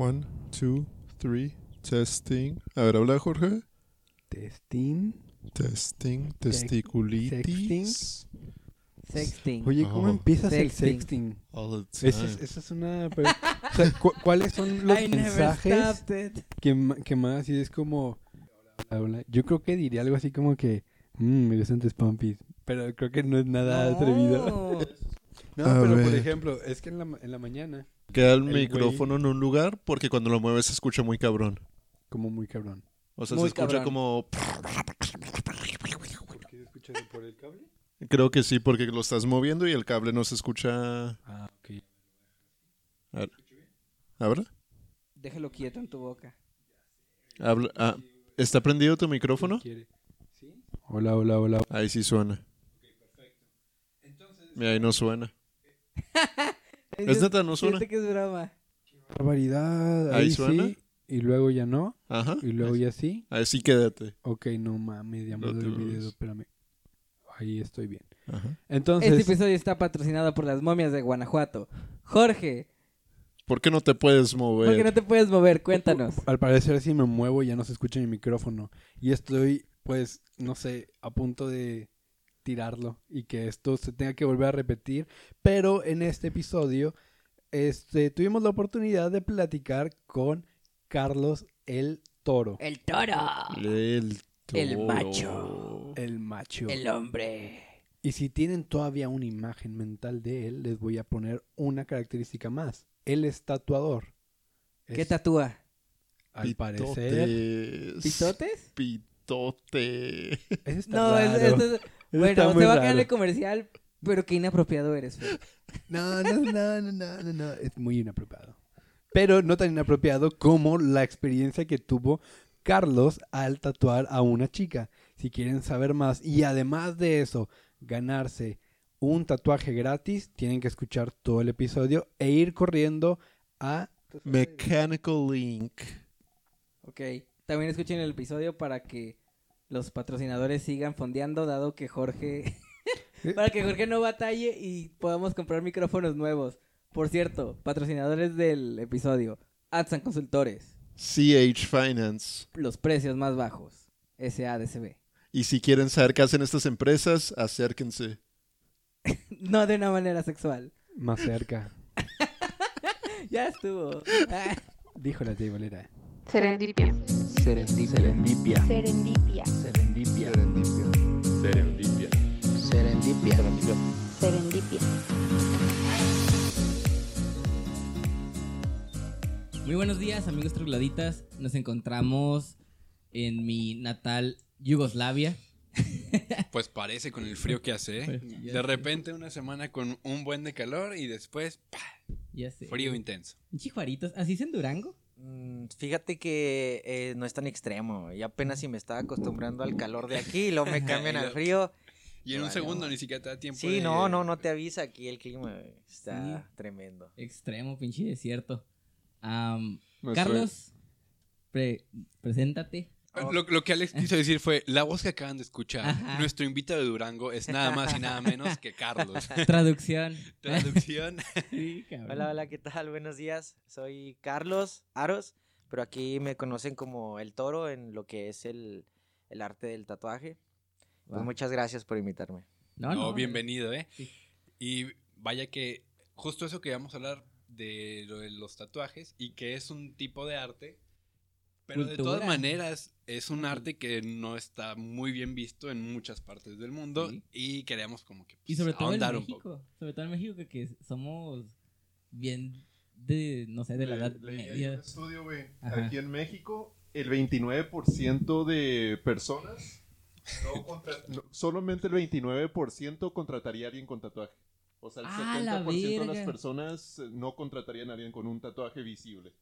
One, two, three, testing. A ver, habla Jorge. Testing. Testing, testiculitis. Sexting. Oye, ¿cómo Oh. empiezas el Sexting. sexting? All the Esa es, time. esa es una... pero- o sea, cu- ¿Cuáles son los I never mensajes stopped it. que, ma- que más y es como... hola, hola? Yo creo que diría algo así como que... "Mm, me gustan tus pompis. Pero creo que no es nada atrevido. No. No, A pero por ver. ejemplo, es que en la, ma- en la mañana... Queda el, El güey. micrófono en un lugar porque cuando lo mueves se escucha muy cabrón. Como muy cabrón. O sea, Muy se escucha cabrón. como... ¿Por qué escuchas por el cable? Creo que sí, porque lo estás moviendo y el cable no se escucha... Ah, ok. ¿Habla? Déjalo quieto en tu boca. Habla. Ah, ¿Está prendido tu micrófono? ¿Quiere? ¿Sí? Hola, hola, hola. Ahí sí suena. Mira, ahí no suena. ¿Es neta? ¿No suena? Que es broma. Barbaridad. ¿Ahí Ahí, suena? sí. Y luego ya no. Ajá. Y luego ya sí. Ahí sí quédate. Ok, no mames, ya me No dedo, espérame. Ahí estoy bien. Ajá. Entonces, Este episodio está patrocinado por las momias de Guanajuato. Jorge, ¿Por qué no te puedes mover? ¿por qué no te puedes mover? Cuéntanos. al parecer si me muevo ya no se escucha mi micrófono. Y estoy, pues, no sé, a punto de tirarlo y que esto se tenga que volver a repetir. Pero en este episodio, este, tuvimos la oportunidad de platicar con Carlos el Toro, El toro. El, El toro. macho. el macho. El hombre. Y si tienen todavía una imagen mental de él, les voy a poner una característica más. Él es tatuador. ¿Qué Es, tatúa? al parecer. Pitotes. Pitote. Eso está No, es, raro. Bueno, muy va a quedar en el comercial, pero qué inapropiado eres. No, no, no, no, no, no, no. Es muy inapropiado. Pero no tan inapropiado como la experiencia que tuvo Carlos al tatuar a una chica. Si quieren saber más y además de eso, ganarse un tatuaje gratis, tienen que escuchar todo el episodio e ir corriendo a... Mechanical Link. Ok. También escuchen el episodio para que los patrocinadores sigan fondeando, dado que Jorge. para que Jorge no batalle y podamos comprar micrófonos nuevos. Por cierto, patrocinadores del episodio: Adsan Consultores. CH Finance. Los precios más bajos. SADCB. Y si quieren saber qué hacen estas empresas, acérquense. No de una manera sexual. Más cerca. Ya estuvo. Dijo la teibolera. Serendipia. Serendipia. Serendipia. Serendipia. Serendipia. Serendipia. Serendipia. Muy buenos días, amigos trogloditas. Nos encontramos en mi natal Yugoslavia. Pues parece con el frío que hace. ¿eh? Ya De sé. repente una semana con un buen de calor y después. Ya sé. frío intenso. Chijuaritos. ¿Así es en Durango? Mm, Fíjate que eh, no es tan extremo. Y apenas si me estaba acostumbrando al calor de aquí y luego me cambian al frío. Y en un segundo ni siquiera te da tiempo. Sí, de- no, no, no te avisa aquí el clima. Está Sí. tremendo. Extremo, pinche desierto. Carlos, pre- preséntate. Lo, lo que Alex quiso decir fue, la voz que acaban de escuchar, Ajá. nuestro invitado de Durango es nada más y nada menos que Carlos. Traducción. Traducción. Sí, cabrón. Hola, hola, ¿qué tal? Buenos días. Soy Carlos Aros, pero aquí me conocen como el toro en lo que es el, el arte del tatuaje. Pues muchas gracias por invitarme. No, No, no. bienvenido, ¿eh? Sí. Y vaya que justo eso que vamos a hablar de lo de los tatuajes y que es un tipo de arte, pero de todas maneras es un arte que no está muy bien visto en muchas partes del mundo Sí. y queremos como que Y pues, sobre todo en ahondar un poco. México. Sobre todo en México que, que somos bien de, no sé, de la edad Le- un media. estudio, güey. Ajá. Aquí en México, el 29% de personas, no contra- no- solamente el 29% contrataría a alguien con tatuaje. O sea, el ¡Ah, la 70% de las personas no contratarían a alguien con un tatuaje visible.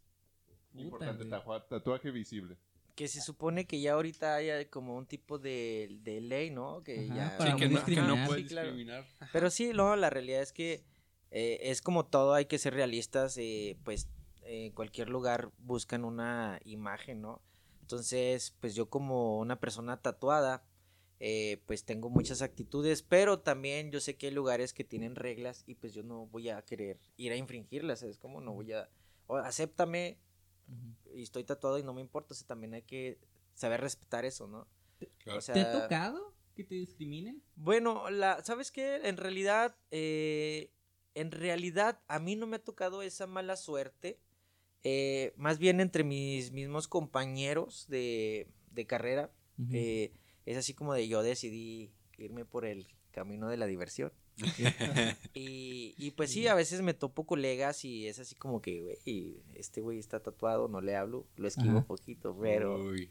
Importante, tajua- tatuaje visible. Que se supone que ya ahorita haya como un tipo de, de ley, ¿no? Que Ajá, ya... para Sí, que no no, que no discriminar. puedes Sí, claro. discriminar. Pero sí, no, la realidad es que eh, es como todo, hay que ser realistas, eh, pues en cualquier lugar buscan una imagen, ¿no? Entonces, pues yo como una persona tatuada, eh, pues tengo muchas actitudes, pero también yo sé que hay lugares que tienen reglas y pues yo no voy a querer ir a infringirlas, es como no voy a, o acéptame y estoy tatuado y no me importa, o sea, también hay que saber respetar eso, ¿no? Claro. O sea, ¿Te ha tocado que te discriminen? Bueno, la, ¿sabes qué? En realidad, eh, en realidad a mí no me ha tocado esa mala suerte. eh, más bien entre mis mismos compañeros de, de carrera. Eh, es así como de yo decidí irme por el camino de la diversión. Y, y pues sí, a veces me topo colegas y es así como que, güey, este güey está tatuado, no le hablo, lo esquivo Ajá. un poquito, pero Uy.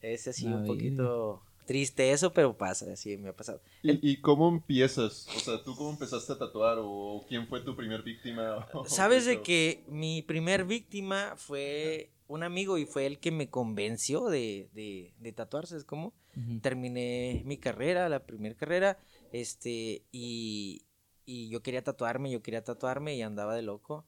es así un poquito triste eso, pero pasa, así me ha pasado. ¿Y, y cómo empiezas? O sea, ¿tú cómo empezaste a tatuar? ¿O quién fue tu primer víctima? Sabes de que mi primer víctima fue un amigo y fue el que me convenció de, de, de tatuarse, ¿es como? Terminé mi carrera, la primera carrera, este, y, y yo quería tatuarme, yo quería tatuarme y andaba de loco.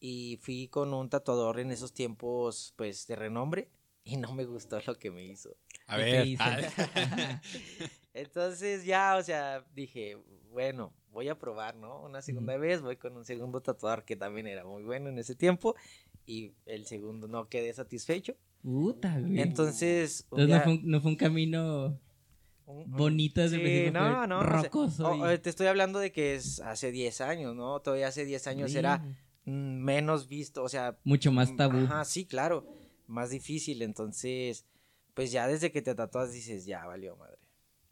Y fui con un tatuador en esos tiempos, pues, de renombre, y no me gustó lo que me hizo. A ¿Qué te ver. hizo? ah, Entonces ya, o sea, dije, bueno, voy a probar, ¿no? Una segunda vez voy con un segundo tatuador que también era muy bueno en ese tiempo y el segundo no quedé satisfecho. Puta, güey. Entonces, Entonces no día- fue, un, no fue un camino un- desde el Sí, principio, no, no, rocoso. oh, y- te estoy hablando de que es hace 10 años, ¿no? Todavía hace 10 años era Sí, mm, menos visto, o sea, Mucho más mm, tabú. Ajá, sí, claro, más difícil, entonces, pues ya desde que te tatuas dices, ya valió madre.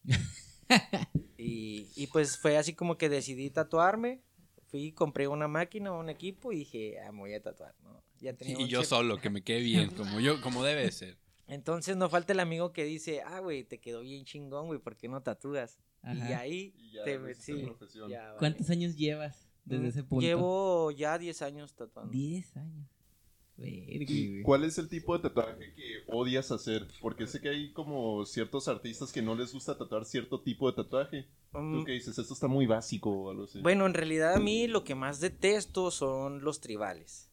y, y pues fue así como que decidí tatuarme, fui, compré una máquina, un equipo y dije, ah, me voy a tatuar, ¿no? Ya tenía y yo solo, que me quede bien, como yo, como debe de ser. Entonces no falta el amigo que dice, ah, güey, te quedó bien chingón, güey, ¿por qué no tatúas? Y ahí Y ya te hiciste sí, profesión. ya, vale. ¿Cuántos años llevas desde Mm, ese punto? Llevo ya 10 años tatuando. 10 años. Verga, ¿Y güey. cuál es el tipo de tatuaje que odias hacer? Porque sé que hay como ciertos artistas que no les gusta tatuar cierto tipo de tatuaje. Mm, ¿Tú qué dices? Esto está muy básico o algo así. Bueno, en realidad a mí lo que más detesto son los tribales.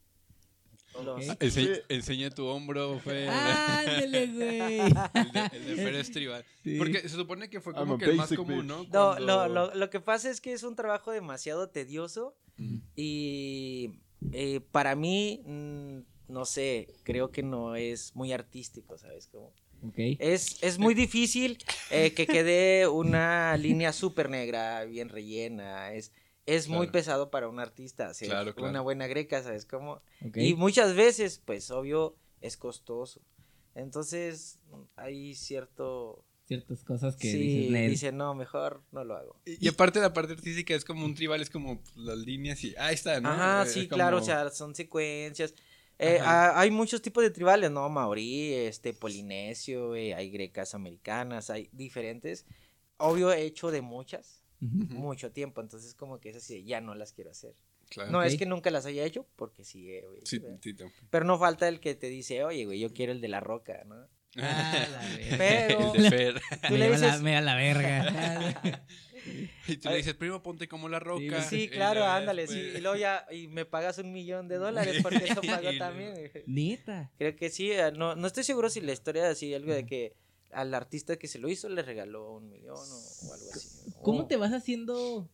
Los- Ok. Ense- enseña tu hombro, Fer. Ándale, güey. El de, el de Fer es tribal. Sí. Porque se supone que fue como a que el más común. ¿no? No, Cuando- lo, lo- lo que pasa es que es un trabajo demasiado tedioso Mm. y eh, para mí, mm, no sé, creo que no es muy artístico, ¿sabes? Como, es, es muy difícil eh, que quede una línea súper negra, bien rellena, es, es muy pesado para un artista hacer Claro, claro. una buena greca, ¿sabes? Como, ok. Y muchas veces, pues obvio, es costoso. Entonces, hay cierto... Ciertas cosas que sí, dices, "Nel". dice, no, mejor no lo hago. Y, y aparte la parte artística es como un tribal, es como pues, las líneas y ahí está, ¿no? Ajá, Eh, sí, es claro, o sea, son secuencias. Eh, ah, hay muchos tipos de tribales, ¿no? Maorí, este, polinesio, eh, hay grecas americanas, hay diferentes. Obvio, he hecho de muchas, Mucho tiempo, entonces como que es así, de, ya no las quiero hacer. claro. No es que nunca las haya hecho, porque sí, eh, güey, Sí, sí. Pero no falta el que te dice, oye, güey, yo quiero el de la roca, ¿no? Ah, la. Pero- El de Fer. Tú me, lleva la, me verga. Y tú le dices, primo, ponte como la roca. Sí, Y claro, ándale, sí. Y luego ya, y me pagas un millón de dólares porque eso pagó también. Neta. Creo que sí, eh, no, no estoy seguro si la historia es así, algo de que al artista que se lo hizo le regaló un millón o, o algo así. ¿Cómo O- te vas haciendo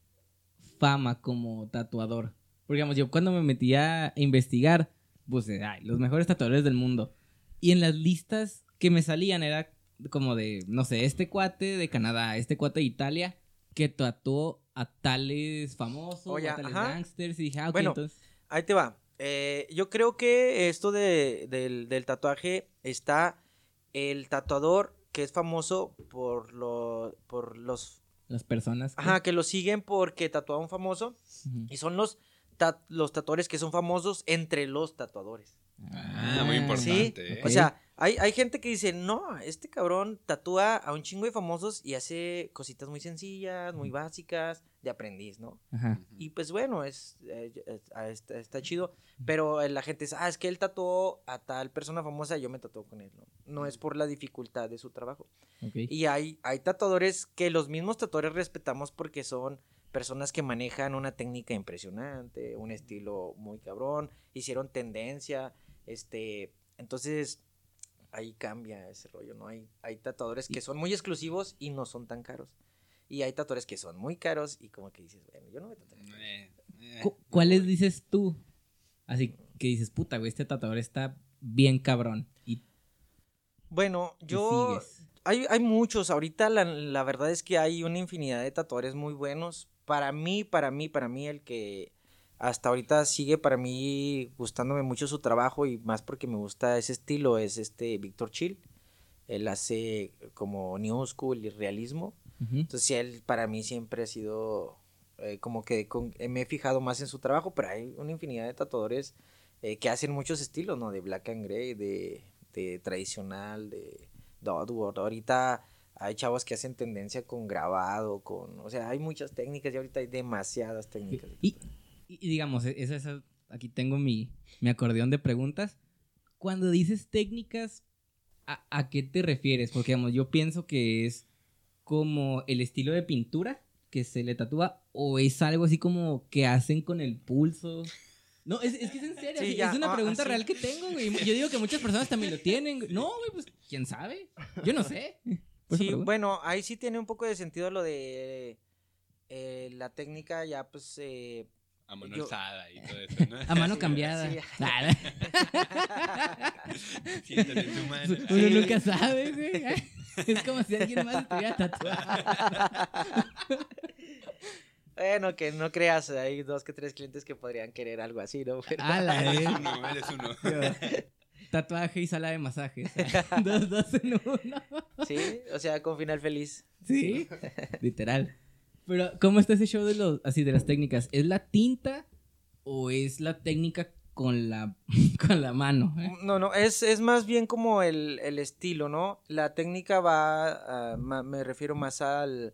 fama como tatuador? Porque, digamos, yo cuando me metí a investigar, puse, ay, los mejores tatuadores del mundo. Y en las listas que me salían era como de, no sé, este cuate de Canadá, este cuate de Italia, que tatuó a tales famosos, Oye, a tales ajá. gangsters. Y dije, ah, ok, Bueno, entonces... Ahí te va. Eh, yo creo que esto de, del, del tatuaje está el tatuador que es famoso por, lo, por los... Las personas. que- Ajá, que lo siguen porque tatuó a un famoso y son los, ta- los tatuadores que son famosos entre los tatuadores. Ah, muy Sí, importante. ¿eh? o sea, hay, hay gente que dice, no, este cabrón tatúa a un chingo de famosos y hace cositas muy sencillas, muy básicas, de aprendiz, ¿no? Ajá. Y pues bueno, es, eh, ah, está, está chido, pero eh, la gente dice, ah, es que él tatuó a tal persona famosa, yo me tatuó con él, ¿no? No es por la dificultad de su trabajo. Ok. Y hay, hay tatuadores que los mismos tatuadores respetamos porque son personas que manejan una técnica impresionante, un estilo muy cabrón, hicieron tendencia, este, entonces ahí cambia ese rollo, ¿no? Hay, hay tatuadores que son muy exclusivos y no son tan caros. Y hay tatuadores que son muy caros y como que dices, bueno, yo no voy a tatuar. Eh, eh, Cu- ¿Cuáles dices tú? Así que dices, puta, güey, este tatuador está bien cabrón. Y Bueno, yo... sigues. Hay, hay muchos. Ahorita la, la verdad es que hay una infinidad de tatuadores muy buenos. Para mí, para mí, para mí, el que hasta ahorita sigue para mí gustándome mucho su trabajo y más porque me gusta ese estilo es este Víctor Chill. Él hace como new school y realismo. Ujú. Entonces él para mí siempre ha sido eh, como que con- eh, me he fijado más en su trabajo, pero hay una infinidad de tatuadores eh, que hacen muchos estilos, ¿no? De black and gray, de, de tradicional, de dotwork. Ahorita hay chavos que hacen tendencia con grabado, con... O sea, hay muchas técnicas y ahorita hay demasiadas técnicas. Y, y- digamos, e- esa, esa- aquí tengo mi, mi acordeón de preguntas. Cuando dices técnicas, ¿a, a qué te refieres? Porque digamos, yo pienso que es como el estilo de pintura que se le tatúa o es algo así como que hacen con el pulso. No, es, es que es en serio, Sí, ya, es una ah, pregunta así. real que tengo, güey. Yo digo que muchas personas también lo tienen. No, güey, pues, ¿quién sabe? Yo no sé. Sí, bueno, ahí sí tiene un poco de sentido lo de eh, la técnica ya pues... eh, A mano Yo- alzada y todo eso, ¿no? A mano cambiada. sí. Nada. Siéntate tu mano. Uno nunca sabe, güey. Es como si alguien más estuviera tatuado. Bueno, que no creas, hay dos que tres clientes que podrían querer algo así, ¿no? Pero- Ala, Eres uno, eres uno. Tatuaje y sala de masajes. Dos, dos en uno. Sí, o sea, con final feliz. Sí, literal. Pero, ¿cómo está ese show de los, así, de las técnicas? ¿Es la tinta o es la técnica con la, con la mano? eh? No, no, es, es más bien como el, el estilo, ¿no? La técnica va, a- ma- me refiero más al,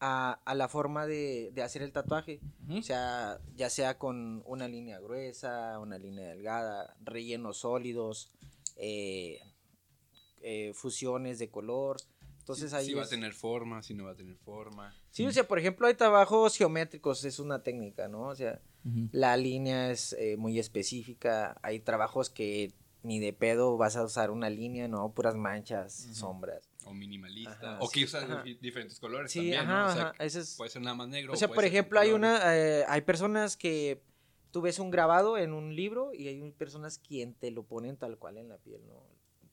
a, a la forma de, de hacer el tatuaje. O sea, ya sea con una línea gruesa, una línea delgada, rellenos sólidos, eh, eh, fusiones de color. Entonces ahí Si va a es- tener forma, si no va a tener forma. Sí, o sea, por ejemplo, hay trabajos geométricos, es una técnica, ¿no? O sea, la línea es eh, muy específica. Hay trabajos que ni de pedo vas a usar una línea, ¿no? Puras manchas, sombras. O minimalista. Ajá, o que sí, usa ajá. di- diferentes colores Sí, también, ajá, ¿no? O sea, es... puede ser nada más negro. O sea, por ejemplo, hay una, eh, hay personas que tú ves un grabado en un libro y hay personas quien te lo ponen tal cual en la piel, ¿no?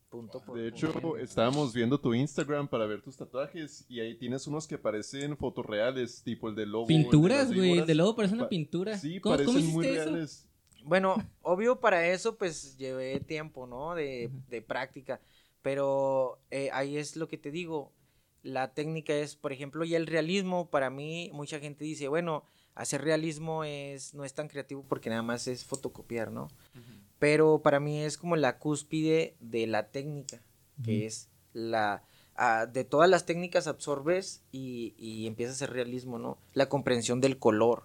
Punto por De hecho, punto. estábamos viendo tu Instagram para ver tus tatuajes y ahí tienes unos que parecen fotorreales, tipo el de lobo. el Pinturas, güey. víboras. De lobo parece una Pa- pintura. Sí, ¿Cómo, parecen cómo muy eso? reales. Bueno, obvio para eso pues llevé tiempo, ¿no? De, de práctica. Pero eh, ahí es lo que te digo. La técnica es, por ejemplo, y el realismo, para mí, mucha gente dice, bueno, hacer realismo es, no es tan creativo porque nada más es fotocopiar, ¿no? Pero para mí es como la cúspide de la técnica, que Ujú. es la... ah, de todas las técnicas absorbes y, y empieza a hacer realismo, ¿no? La comprensión del color,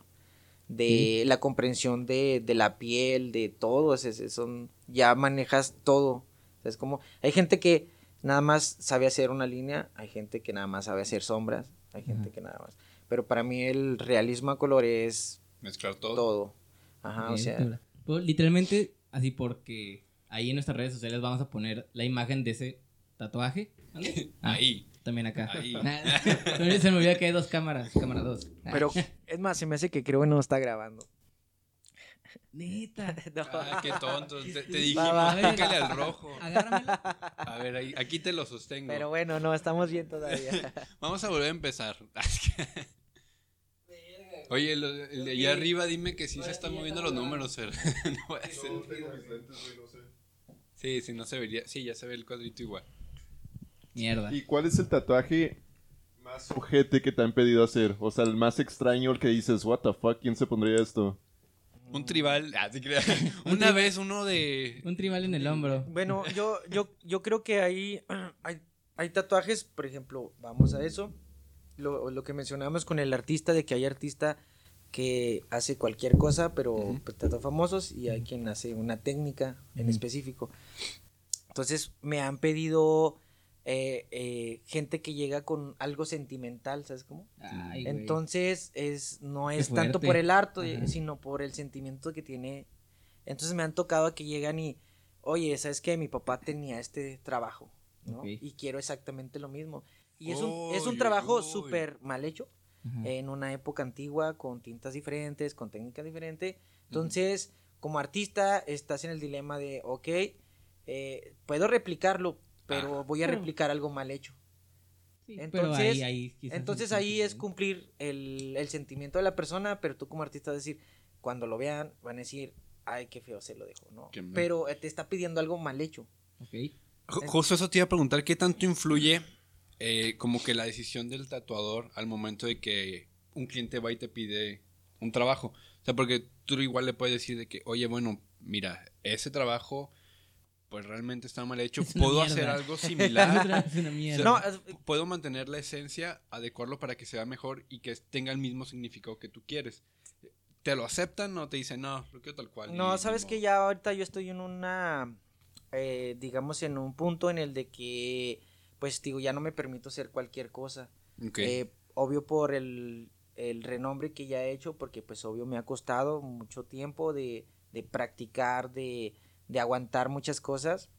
de la comprensión de, de la piel, de todo, es, es- son, ya manejas todo. O sea, es como, hay gente que nada más sabe hacer una línea, hay gente que nada más sabe hacer sombras, hay gente que nada más. Pero para mí el realismo a color es Mezclar todo. todo. Ajá, o Bien, sea, dura. Pues, literalmente, así porque ahí en nuestras redes sociales vamos a poner la imagen de ese tatuaje. ¿vale? Ah, Ahí. También acá. Ahí. Se me olvidó que hay dos cámaras. Cámara dos. pero es más, se me hace que creo que no está grabando. Neta. No. Ah, qué tonto. Te, te Va, dijimos, va. pícale al rojo. Agárramelo. A ver, ahí, aquí te lo sostengo. Pero bueno, no, estamos bien todavía. Vamos a volver a empezar. Oye, el de allá arriba, dime que sí se están moviendo los números. No puede ser. Sí, sí, no se vería. Sí, ya se ve el cuadrito igual. Mierda. ¿Y cuál es el tatuaje más ojete que te han pedido hacer? O sea, el más extraño, el que dices, what the fuck, ¿quién se pondría esto? Un tribal. Ah, sí, creo. Una vez uno de. Un tribal en el hombro. Bueno, yo, yo, yo creo que hay, hay, hay tatuajes, por ejemplo, vamos a eso. Lo, lo que mencionamos con el artista, de que hay artista que hace cualquier cosa, pero Ujú. pues, tatúa famosos, y hay quien hace una técnica en Ujú. específico. Entonces me han pedido eh, eh, gente que llega con algo sentimental, ¿sabes cómo? Ay. Entonces es no es tanto por el arte, Ajá. sino por el sentimiento que tiene. Entonces me han tocado que llegan y, oye, ¿sabes qué? Mi papá tenía este trabajo, ¿no? Ok. Y quiero exactamente lo mismo. Y es un, es un trabajo súper mal hecho, en una época antigua, con tintas diferentes, con técnica diferente. Entonces, como artista, estás en el dilema de, ok, eh, puedo replicarlo, pero Ah. voy a Pero- replicar algo mal hecho. Sí, Entonces- pero ahí, Entonces es ahí es diferente. cumplir el, el sentimiento de la persona, pero tú como artista vas a decir, cuando lo vean, van a decir, ay, qué feo se lo dejó, ¿no? Pero eh, te está pidiendo algo mal hecho. Ok. Justo eso te iba a preguntar, ¿qué tanto influye eh, como que la decisión del tatuador al momento de que un cliente va y te pide un trabajo? O sea, porque tú igual le puedes decir de que, oye, bueno, mira, ese trabajo pues realmente está mal hecho, Es una puedo mierda. hacer algo Es similar, una O mierda. sea, No, es- puedo mantener la esencia, adecuarlo para que sea mejor y que tenga el mismo significado que tú quieres. ¿Te lo aceptan o te dicen, no, lo quiero tal cual? No, sabes que modo"? ya ahorita yo estoy en una, eh, digamos, en un punto en el de que, pues digo, ya no me permito hacer cualquier cosa. Ok. Eh, obvio por el, el renombre que ya he hecho, porque pues obvio me ha costado mucho tiempo de, de practicar, de, de aguantar muchas cosas.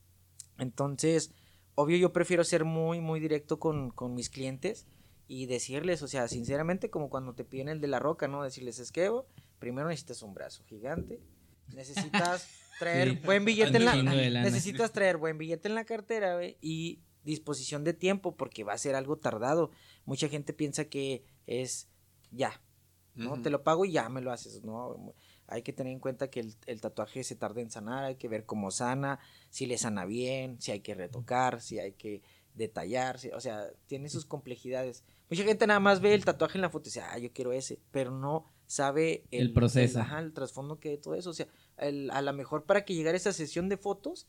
Entonces, obvio yo prefiero ser muy, muy directo con, con mis clientes y decirles, o sea, sinceramente, como cuando te piden el de la roca, ¿no? Decirles, es que primero necesitas un brazo gigante, necesitas traer Sí, buen billete en la... Necesitas traer buen billete en la cartera, güey, y disposición de tiempo, porque va a ser algo tardado. Mucha gente piensa que es ya, ¿no? Te lo pago y ya me lo haces, ¿no? Hay que tener en cuenta que el, el tatuaje se tarda en sanar, hay que ver cómo sana, si le sana bien, si hay que retocar, si hay que detallar, si- o sea, tiene sus complejidades. Mucha gente nada más ve el tatuaje en la foto y dice, ah, yo quiero ese, pero no sabe El proceso. ajá, el trasfondo que hay de todo eso. O sea, a lo mejor para que llegara esa sesión de fotos,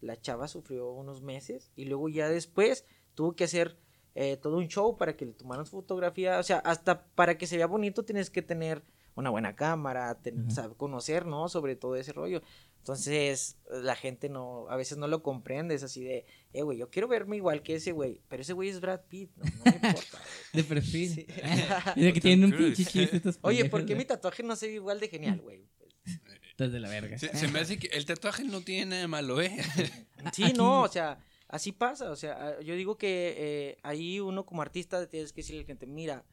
la chava sufrió unos meses y luego ya después tuvo que hacer eh, todo un show para que le tomaran fotografía. O sea, hasta para que se vea bonito tienes que tener una buena cámara, ten- saber conocer, ¿no? Sobre todo ese rollo. Entonces, la gente no, a veces no lo comprende, es así de, eh, güey, yo quiero verme igual que ese güey, pero ese güey es Brad Pitt, no, no me importa. De perfil. Sí. Mira que tienen un pinche chiste estos Oye, ¿por qué güey. mi tatuaje no se ve igual de genial, güey? Estás de la verga. Se, se me hace que el tatuaje no tiene nada de malo, ¿eh? Sí, no, o sea, así pasa. O sea, ah, yo digo que eh, ahí uno como artista tienes que decirle al cliente, mira,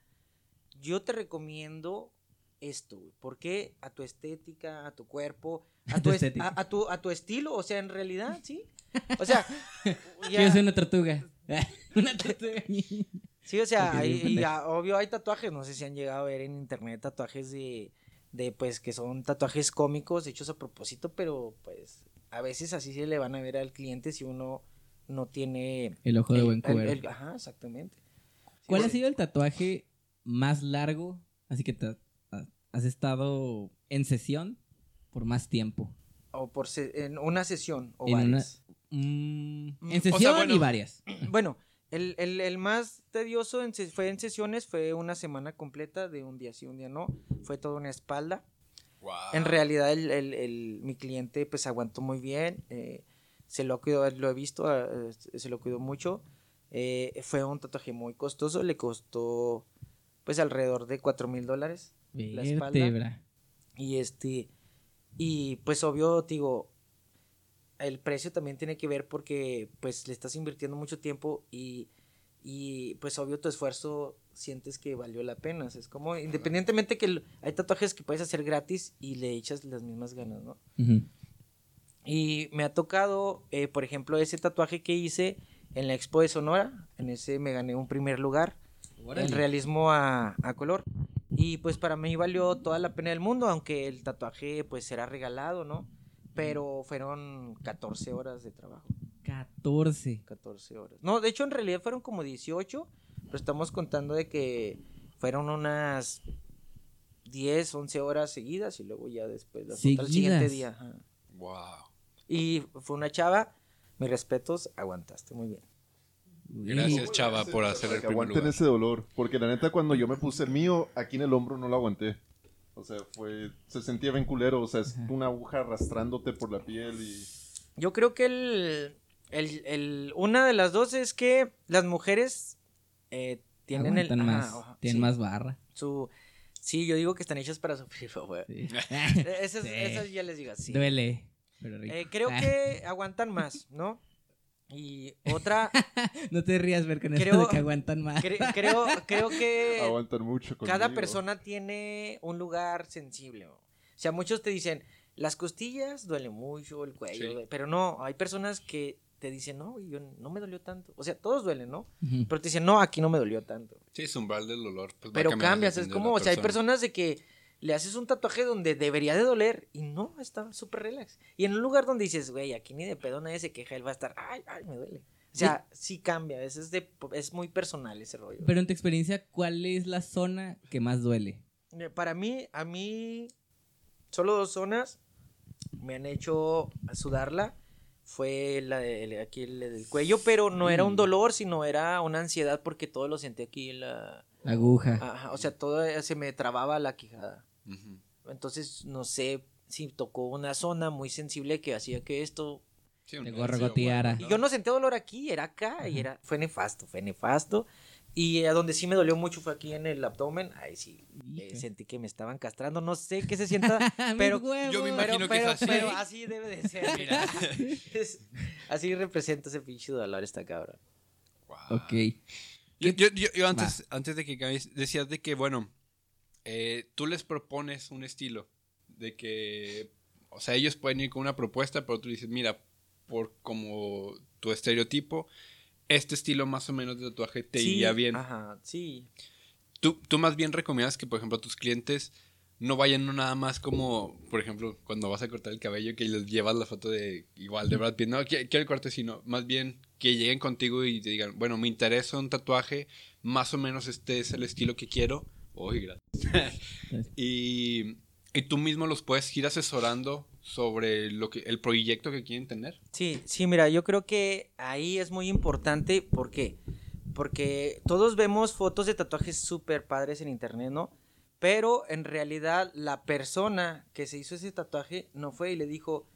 yo te recomiendo esto, güey. ¿Por qué? A tu estética, a tu cuerpo, a A tu tu, es- estética. a, a tu, a tu estilo, o sea, en realidad, sí. O sea, ya- Quiero ser una tortuga. una tortuga. sí, o sea, hay- y obvio hay tatuajes, no sé si han llegado a ver en internet tatuajes de, de pues, que son tatuajes cómicos hechos a propósito, pero pues, a veces así se le van a ver al cliente si uno no tiene El ojo de El- buen cubero. ajá, exactamente. ¿Cuál Sí, ha sí. sido el tatuaje más largo? Así que te- ha- has estado en sesión por más tiempo. O por se- en una sesión o En varias. Mm, Mm, en o sea, sesión bueno. y varias. Bueno, el, el- el más tedioso en fue en sesiones, fue una semana completa de un día sí, un día no. Fue toda una espalda. En realidad el, el- el- mi cliente pues aguantó muy bien. eh, se lo cuidó, lo he visto, eh, se lo cuidó mucho. eh, fue un tatuaje muy costoso, le costó pues alrededor de cuatro mil dólares. La espalda. Y este, y pues obvio, digo, el precio también tiene que ver porque pues le estás invirtiendo mucho tiempo y, y pues obvio tu esfuerzo sientes que valió la pena. O sea, es como, independientemente que hay tatuajes que puedes hacer gratis y le echas las mismas ganas, ¿no? Y me ha tocado, eh, por ejemplo, ese tatuaje que hice en la Expo de Sonora, en ese me gané un primer lugar el realismo a, a color. Y pues para mí valió toda la pena del mundo, aunque el tatuaje pues será regalado, ¿no? Pero fueron 14 horas de trabajo. 14. 14 horas. No, de hecho en realidad fueron como 18, pero estamos contando de que fueron unas 10, 11 horas seguidas y luego ya después las otras el siguiente día. ajá. Wow. Y fue una chava, mis respetos, aguantaste muy bien. Gracias, chava, por hacer el primer aguanten lugar. ese dolor. Porque la neta, cuando yo me puse el mío, aquí en el hombro no lo aguanté. O sea, fue. Se sentía bien culero. O sea, es una aguja arrastrándote por la piel y. Yo creo que el, el, el- una de las dos es que las mujeres eh, tienen el Aguantan más. ajá, tienen sí, más barra. su sí, yo digo que están hechas para sufrir, güey. Sí. Eh, Esas, Sí. esas ya les digo así. Duele. Pero rico. Eh, creo Ah, que aguantan más, ¿no? Y otra, No te rías ver con esto creo- de que aguantan más. cre- creo, creo que Aguantan mucho conmigo. cada persona tiene un lugar sensible. O sea, muchos te dicen, Las costillas duele mucho, el cuello, Sí. pero no, hay personas que te dicen, no, güey, yo no me dolió tanto. O sea, todos duelen, ¿no? Pero te dicen, no, aquí no me dolió tanto. Sí, es umbral del dolor. pues, Pero cambias, es como, o sea, hay persona. personas de que le haces un tatuaje donde debería de doler y no, está súper relax. Y en un lugar donde dices, güey, aquí ni de pedo nadie se queja, él va a estar, ay, ay, me duele. O sea, sí, cambia, es, es, de, es muy personal ese rollo. Pero en tu experiencia, ¿cuál es la zona que más duele? Para mí, a mí, solo dos zonas me han hecho sudarla. Fue la de, aquí el del cuello, pero no era un Mm. dolor, sino era una ansiedad porque todo lo sentí aquí en la... La aguja. Ajá, o sea, todo eh, se me trababa la quijada. Entonces, no sé si tocó una zona muy sensible que hacía que esto... Sí, un gorgoteara. Y yo no sentía dolor aquí, era acá, y era... Fue nefasto, fue nefasto. Y a donde sí me dolió mucho fue aquí en el abdomen. Ahí sí, eh, sentí que me estaban castrando. No sé qué se sienta, pero... Yo me Pero, imagino es pero, así. pero así debe de ser. mira. Es- así representa ese pinche dolor esta cabra. Wow. Ok. Yo, yo- yo- yo antes, antes de que cambies, decías de que, bueno, eh, tú les propones un estilo, de que, o sea, ellos pueden ir con una propuesta, pero tú dices, mira, por como tu estereotipo, este estilo más o menos de tatuaje te Sí, iría bien. Ajá, sí. Tú, tú más bien recomiendas que, por ejemplo, tus clientes no vayan no nada más como, por ejemplo, cuando vas a cortar el cabello, que les llevas la foto de igual de Brad Pitt. No, qui- quiero el corte, sino más bien que lleguen contigo y te digan, bueno, me interesa un tatuaje, más o menos este es el estilo que quiero. Uy, gracias. y, y tú mismo los puedes ir asesorando sobre lo que, el proyecto que quieren tener. Sí, sí, mira, yo creo que ahí es muy importante. ¿Por qué? Porque todos vemos fotos de tatuajes súper padres en internet, ¿no? Pero en realidad la persona que se hizo ese tatuaje no fue y le dijo,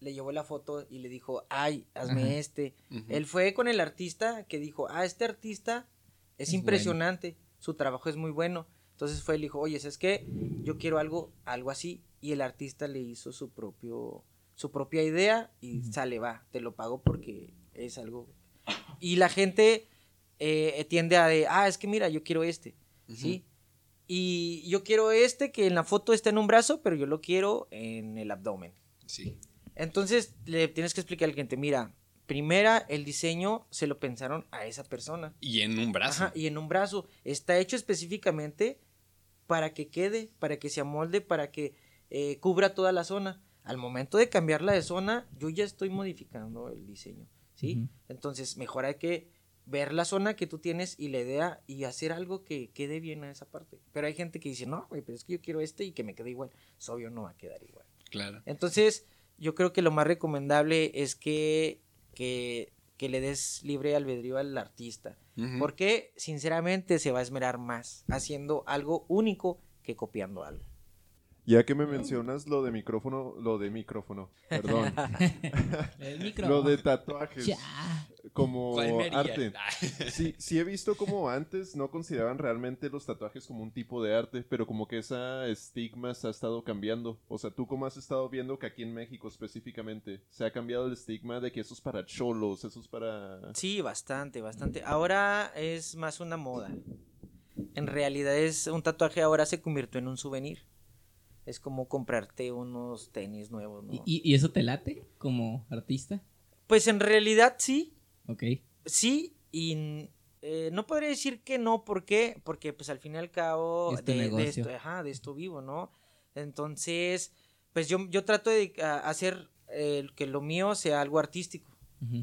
le llevó la foto y le dijo, ay, hazme Ajá. este. Él fue con el artista que dijo, ah, este artista es, Es impresionante, su trabajo es muy bueno. Entonces fue y le dijo, oye, ¿sabes qué? Yo quiero algo, algo así. Y el artista le hizo su propio, su propia idea y sale, va, te lo pago porque es algo. Y la gente eh, tiende a de, ah, es que mira, yo quiero este, ¿sí? Y yo quiero este que en la foto está en un brazo, pero yo lo quiero en el abdomen. Sí. Entonces le tienes que explicar al cliente, mira, primera, el diseño se lo pensaron a esa persona. Y en un brazo. Ajá, y en un brazo. Está hecho específicamente para que quede, para que se amolde, para que eh, cubra toda la zona. Al momento de cambiarla de zona, yo ya estoy modificando el diseño, ¿sí? Entonces, mejor hay que ver la zona que tú tienes y la idea y hacer algo que quede bien a esa parte. Pero hay gente que dice, no, güey, pero es que yo quiero este y que me quede igual. Es obvio, no va a quedar igual. Claro. Entonces, yo creo que lo más recomendable es que, que, que le des libre albedrío al artista. Porque, sinceramente, se va a esmerar más haciendo algo único que copiando algo. Ya que me mencionas lo de micrófono, lo de micrófono, perdón, El lo de tatuajes Ya. como arte. Sí, sí he visto como antes no consideraban realmente los tatuajes como un tipo de arte, pero como que esa estigma se ha estado cambiando. O sea, tú cómo has estado viendo que aquí en México específicamente se ha cambiado el estigma de que eso es para cholos, eso es para... Sí, bastante, bastante. Ahora es más una moda. En realidad es un tatuaje ahora se convirtió en un souvenir. Es como comprarte unos tenis nuevos, ¿no? ¿Y, y- eso te late como artista? Pues en realidad sí, Ok. sí y eh, no podría decir que no, ¿por qué? Porque pues al fin y al cabo de, esto, ajá, de esto vivo, ¿no? Entonces, pues yo, yo trato de a- hacer eh, que lo mío sea algo artístico.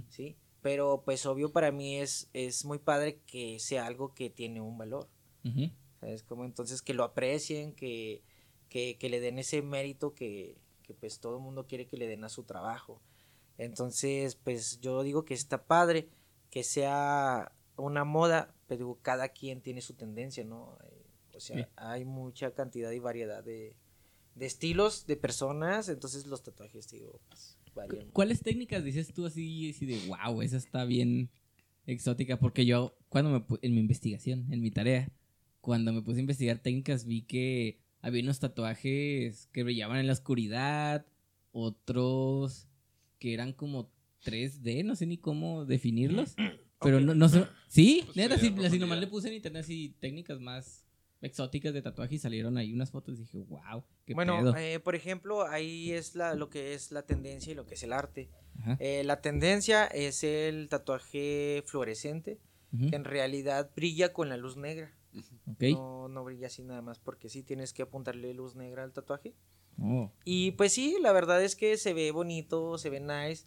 ¿sí? Pero pues obvio para mí es, es muy padre que sea algo que tiene un valor, Ujú. ¿sabes? Como entonces que lo aprecien, que, que, que le den ese mérito que, que pues todo el mundo quiere que le den a su trabajo. Entonces, pues yo digo que está padre que sea una moda, pero cada quien tiene su tendencia, ¿no? Eh, O sea, Sí. hay mucha cantidad y variedad de, de estilos, de personas, entonces los tatuajes, digo, pues, varían. ¿Cuáles técnicas dices tú así, así de wow, esa está bien exótica? Porque yo, cuando me en mi investigación, en mi tarea, cuando me puse a investigar técnicas, vi que había unos tatuajes que brillaban en la oscuridad, otros que eran como 3D, no sé ni cómo definirlos. Pero no, no sé. Sí, Pues neta, sí, así nomás le puse en internet así técnicas más exóticas de tatuaje y salieron ahí unas fotos y dije, wow, qué bueno, pedo. eh, por ejemplo, ahí es la, lo que es la tendencia y lo que es el arte. Eh, la tendencia es el tatuaje fluorescente, que en realidad brilla con la luz negra. No, no brilla así nada más, porque sí tienes que apuntarle luz negra al tatuaje. Oh, Y pues sí, la verdad es que se ve bonito, se ve nice,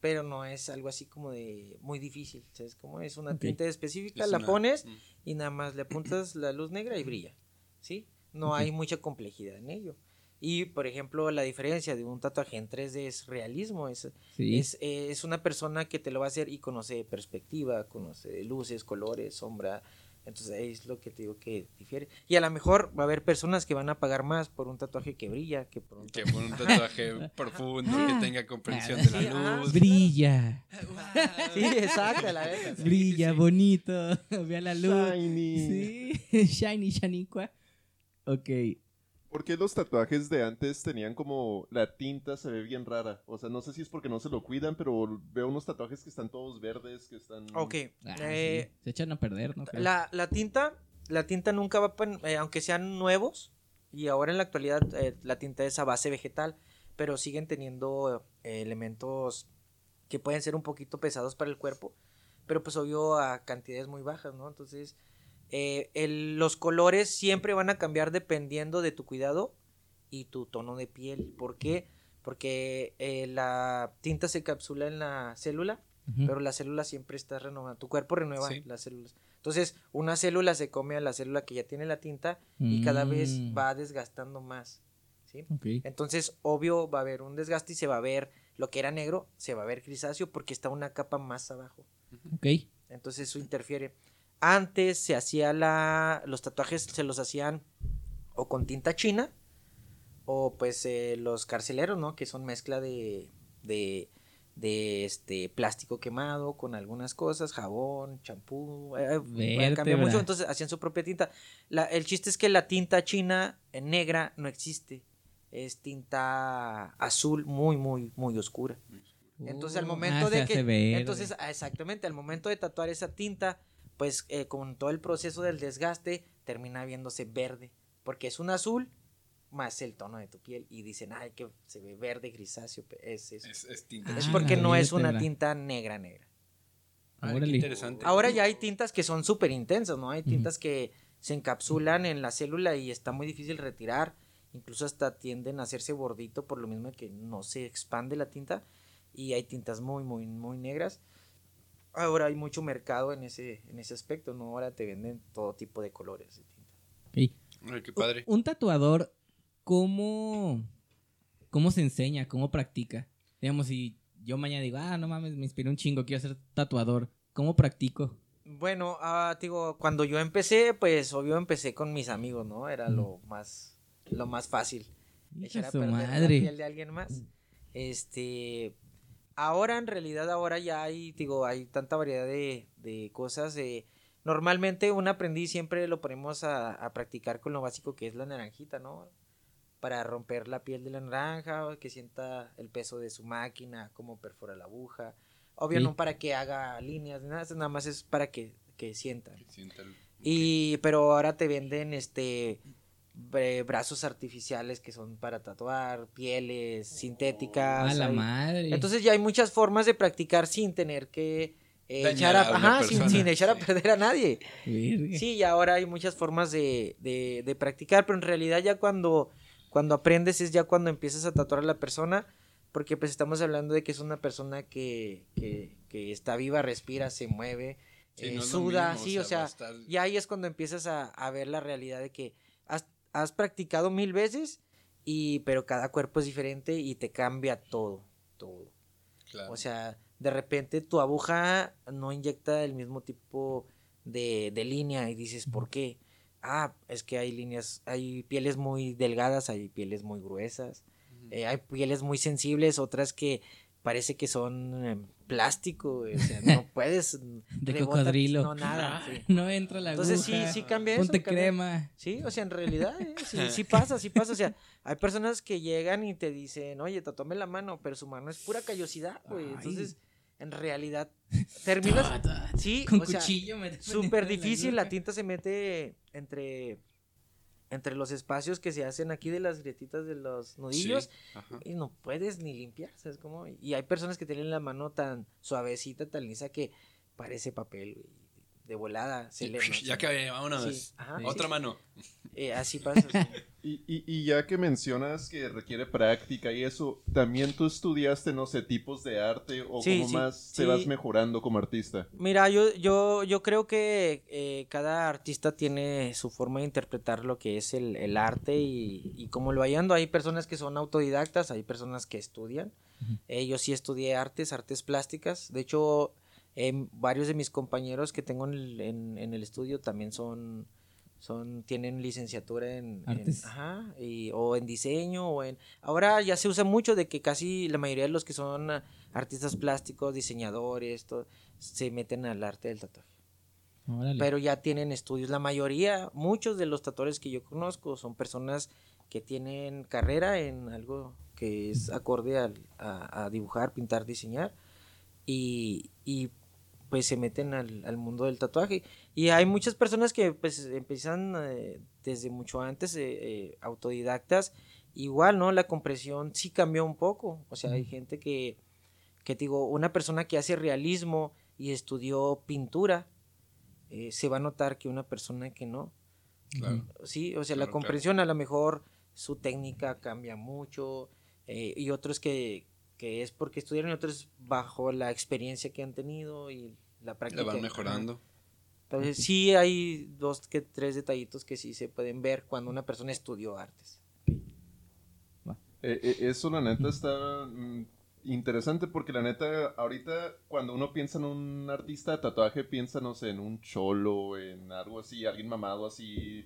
pero no es algo así como de muy difícil. ¿Sabes cómo es una tinta específica? Es la una- pones mm. y nada más le apuntas la luz negra y brilla. ¿Sí? No hay mucha complejidad en ello. Y por ejemplo, la diferencia de un tatuaje en 3D es realismo. Es, sí. es, eh, es una persona que te lo va a hacer y conoce perspectiva, conoce luces, colores, sombra. Entonces ahí es lo que te digo que difiere. Y a lo mejor va a haber personas que van a pagar más por un tatuaje que brilla que por un Que tatuaje. por un tatuaje profundo, que tenga comprensión de Sí, la ajá. luz. Brilla, Sí, exacto, la verdad. brilla, bonito. Vea la luz. Shiny. Sí, shiny, shaniqua. Ok. ¿Por qué los tatuajes de antes tenían como la tinta se ve bien rara? O sea, no sé si es porque no se lo cuidan, pero veo unos tatuajes que están todos verdes, que están... Ok. Ah, eh, sí, Se echan a perder, ¿no? La, la tinta, la tinta nunca va, eh, aunque sean nuevos, y ahora en la actualidad eh, la tinta es a base vegetal, pero siguen teniendo eh, elementos que pueden ser un poquito pesados para el cuerpo, pero pues obvio a cantidades muy bajas, ¿no? Entonces, eh, el- los colores siempre van a cambiar dependiendo de tu cuidado y tu tono de piel. ¿Por qué? Porque eh, la tinta se capsula en la célula pero la célula siempre está renovada. Tu cuerpo renueva Sí. las células. Entonces, una célula se come a la célula que ya tiene la tinta y cada vez Mm. va desgastando más. Entonces, obvio, va a haber un desgaste y se va a ver lo que era negro, se va a ver grisáceo porque está una capa más abajo. Ok. Entonces, eso interfiere. Antes se hacía la. Los tatuajes se los hacían o con tinta china o pues eh, los carceleros, ¿no? Que son mezcla de. de de este plástico quemado con algunas cosas, jabón, champú, eh, eh, cambia mucho, entonces hacían su propia tinta. La- el chiste es que la tinta china eh, negra no existe, es tinta azul muy, muy, muy oscura. Entonces al Uh, momento ah, de que entonces ah, exactamente al momento de tatuar esa tinta, pues eh, con todo el proceso del desgaste termina viéndose verde, porque es un azul más el tono de tu piel y dicen, "Ay, que se ve verde grisáceo", es. Es, es tinta. Ah, es porque la no es una tinta negra negra. Ah, qué Órale. interesante. Ahora ya hay tintas que son súper intensas, ¿no? Hay tintas que se encapsulan en la célula y está muy difícil retirar. Incluso hasta tienden a hacerse bordito por lo mismo que no se expande la tinta. Y hay tintas muy, muy, muy negras. Ahora hay mucho mercado en ese, en ese aspecto, ¿no? Ahora te venden todo tipo de colores de tinta. Ay, qué padre. Un tatuador, ¿cómo, ¿cómo se enseña? ¿Cómo practica? Digamos, si yo mañana digo, ah, no mames, me inspiré un chingo, quiero ser tatuador. ¿Cómo practico? Bueno, ah, digo, cuando yo empecé, pues obvio empecé con mis amigos, ¿no? Era lo más, lo más fácil. Echar a su perder la madre. piel de alguien más. Este, ahora en realidad ahora ya hay, digo, hay tanta variedad de, de cosas. eh, normalmente un aprendiz siempre lo ponemos a, a practicar con lo básico que es la naranjita, ¿no? Para romper la piel de la naranja, que sienta el peso de su máquina, cómo perfora la aguja. Obvio Sí. no para que haga líneas, nada, nada más es para que, que sienta. Que sienta el- Y, pero ahora te venden este brazos artificiales que son para tatuar, pieles sintéticas. A la hay- madre. Entonces ya hay muchas formas de practicar sin tener que eh, echar a, a una ajá, sin, persona, sin echar a perder a nadie. Sí, y ahora hay muchas formas de, de, de practicar, pero en realidad ya cuando, cuando aprendes es ya cuando empiezas a tatuar a la persona, porque pues estamos hablando de que es una persona que, que, que está viva, respira, se mueve, Sí, eh, no suda, mismo, sí, o sea, estar- y ahí es cuando empiezas a, a ver la realidad de que has, practicado mil veces, y, pero cada cuerpo es diferente y te cambia todo, todo. claro. O sea, de repente tu aguja no inyecta el mismo tipo de, de línea y dices, ¿por qué? Ah, es que hay líneas, hay pieles muy delgadas, hay pieles muy gruesas, eh, hay pieles muy sensibles, otras que parece que son plástico, o sea, no puedes. De rebota- cocodrilo. No, nada. sí. No entra la Entonces sí, aguja. sí cambia eso. Ponte cambia- crema. Sí, o sea, en realidad, eh, sí, sí pasa, sí pasa. O sea, hay personas que llegan y te dicen, oye, tatuame la mano, pero su mano es pura callosidad, güey. Entonces, en realidad, terminas. Sí, Con o sea, cuchillo súper difícil. La tinta se mete entre entre los espacios que se hacen aquí de las grietitas de los nudillos Sí, y no puedes ni limpiar, ¿sabes cómo? Y hay personas que tienen la mano tan suavecita, tan lisa que parece papel, güey, de volada, se. Ya que vámonos. Sí, ajá, Otra sí. mano. Eh, así pasa. sí. Y, y- y ya que mencionas que requiere práctica y eso, ¿también tú estudiaste, no sé, tipos de arte o Sí, cómo sí, más te vas mejorando como artista? Mira, yo, yo, yo creo que eh, cada artista tiene su forma de interpretar lo que es el, el arte y, y cómo lo hallando. Hay personas que son autodidactas, hay personas que estudian. Eh, yo sí estudié artes, artes plásticas. De hecho, em, varios de mis compañeros que tengo en el, en- en el estudio también son, son tienen licenciatura en, en- Artes. ajá, y- o en diseño o en ahora ya se usa mucho de que casi la mayoría de los que son artistas plásticos diseñadores todo, se meten al arte del tatuaje Órale. pero ya tienen estudios la mayoría muchos de los tatuadores que yo conozco son personas que tienen carrera en algo que es acorde al- a, a dibujar pintar diseñar y, y, pues se meten al, al mundo del tatuaje. Y hay muchas personas que pues empiezan eh, desde mucho antes, eh, eh, autodidactas. Igual, ¿no? La compresión sí cambió un poco. O sea, hay gente que, que te digo, una persona que hace realismo y estudió pintura, eh, se va a notar que una persona que no. Claro. Sí, o sea, Claro, la claro. comprensión a lo mejor su técnica cambia mucho eh, y otros que, que es porque estudiaron y otros bajo la experiencia que han tenido y la práctica. Le van mejorando. Entonces sí hay dos que tres detallitos que sí se pueden ver cuando una persona estudió artes. Eh, eh, eso la neta está mm, interesante porque la neta ahorita cuando uno piensa en un artista de tatuaje piensa no sé en un cholo, en algo así, alguien mamado así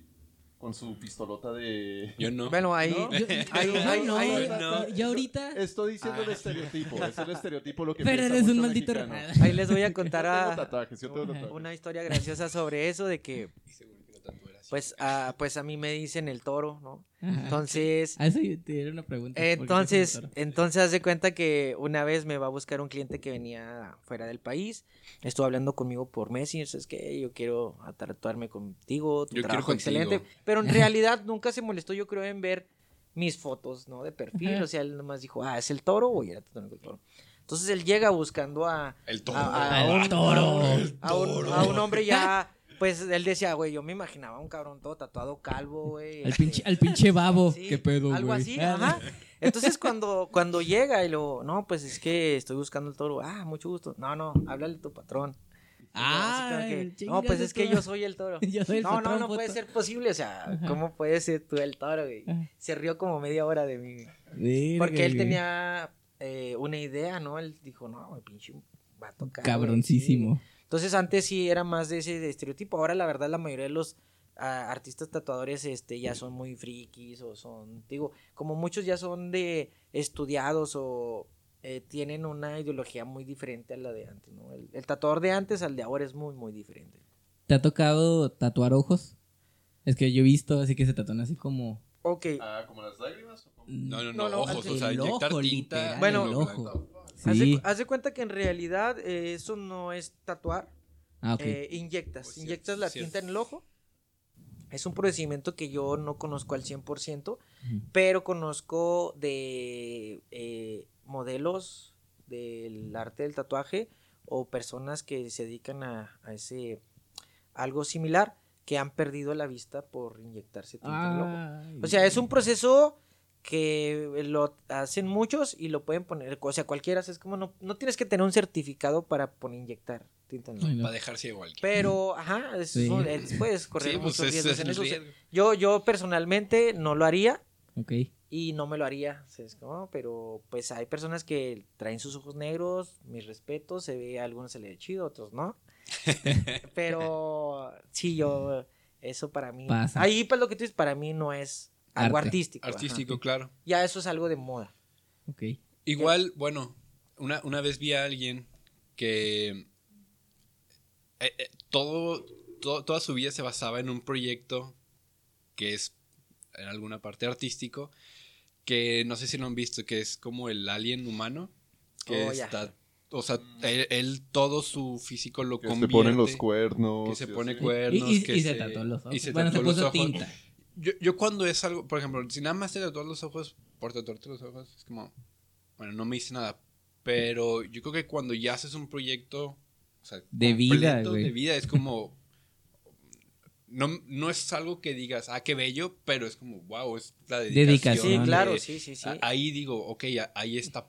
con su pistolota de... Yo no. Bueno, ahí, ¿No? Yo, ahí- yo ahí- no, ahí- yo- yo ahorita. Estoy diciendo el Ah. estereotipo, es el estereotipo lo que Pero eres un maldito mexicano. ahí les voy a contar Yo tengo a yo tengo una historia graciosa sobre eso de que pues a, pues a mí me dicen el toro, ¿no? Ajá. Entonces, Ah, eso yo te era una pregunta. ¿por qué Entonces, entonces haz de cuenta que una vez me va a buscar un cliente que venía fuera del país. Estuvo hablando conmigo por Messenger, es que yo quiero tatuarme contigo, tu Yo quiero trabajo contigo. excelente. Pero en realidad nunca se molestó, yo creo, en ver mis fotos, ¿no? De perfil. Ajá. O sea, él nomás dijo, ah, ¿es el toro o ya tatuarme con el toro? Entonces él llega buscando a, El toro. a, a un, toro. a un- a un hombre ya. Pues él decía, güey, yo me imaginaba un cabrón todo tatuado calvo, güey. Al este, pinche, al pinche babo. Sí, ¿Qué pedo, güey? Algo así, ajá. Entonces cuando, cuando llega y lo, no, pues es que estoy buscando el toro. Ah, mucho gusto. No, no, háblale a tu patrón. Ah, que, no, pues es que yo soy el toro. Yo soy el no, no, no puede ser posible. O sea, ¿cómo puedes ser tú el toro, güey? Se rió como media hora de mí. Porque él güey. tenía eh, una idea, ¿no? Él dijo, no, güey, pinche va a tocar. Entonces antes sí era más de ese estereotipo. Ahora la verdad la mayoría de los ah, artistas tatuadores este ya son muy frikis o son, digo, como muchos ya son de estudiados o eh, tienen una ideología muy diferente a la de antes, ¿no? El, el tatuador de antes al de ahora es muy, muy diferente. ¿Te ha tocado tatuar ojos? Es que yo he visto así que se tatúan así como... Ok, Ah, ¿como las lágrimas? o cómo? No, no, No, no, no, ojos, o sea, ojo, inyectar tinta. literal, Bueno, el ojo. Haz, Sí. de, haz de cuenta que en realidad eh, eso no es tatuar, Ah. Eh, inyectas, Pues inyectas la tinta en el ojo. Es un procedimiento que yo no conozco al 100%, Ujú. pero conozco de eh, modelos del arte del tatuaje o personas que se dedican a, a ese algo similar que han perdido la vista por inyectarse tinta en el ojo. O sea, es un proceso que lo hacen muchos y lo pueden poner, o sea, cualquiera, es como no, no tienes que tener un certificado para poner inyectar tinta no. Para dejar ciego a alguien. Pero, ajá, es Sí. un- es- puedes correr Sí, pues muchos riesgos es en eso. Riesgo. Yo, yo personalmente no lo haría Ok. y no me lo haría, ¿sabes cómo? Pero pues hay personas que traen sus ojos negros, mis respetos, se ve, a algunos se le ve chido, otros no. Pero sí, yo, eso para mí. Pasa. Ahí, pues lo que tú dices, para mí no es algo Arte. artístico. ajá. Artístico, claro. Ya eso es algo de moda. Ok. Igual, bueno, una, una vez vi a alguien que eh, eh, todo, todo- toda su vida se basaba en un proyecto que es en alguna parte artístico, que no sé si lo han visto, que es como el alien humano, que Oh, ya. está, o sea, él, él todo su físico lo Que se convierte, ponen los cuernos. que se pone cuernos, Y, y- que y se tatuó los ojos. y se bueno, se los puso ojos. tinta. Yo, yo cuando es algo, por ejemplo, si nada más te tatuas los ojos, por tatuarte los ojos, es como, bueno, no me hice nada. Pero yo creo que cuando ya haces un proyecto, o sea, De vida, güey. De vida, es como, no, no es algo que digas, ah, qué bello, pero es como, wow, es la dedicación. Dedicación. Sí, de- claro, sí, sí, sí. a- Ahí digo, ok, a- ahí está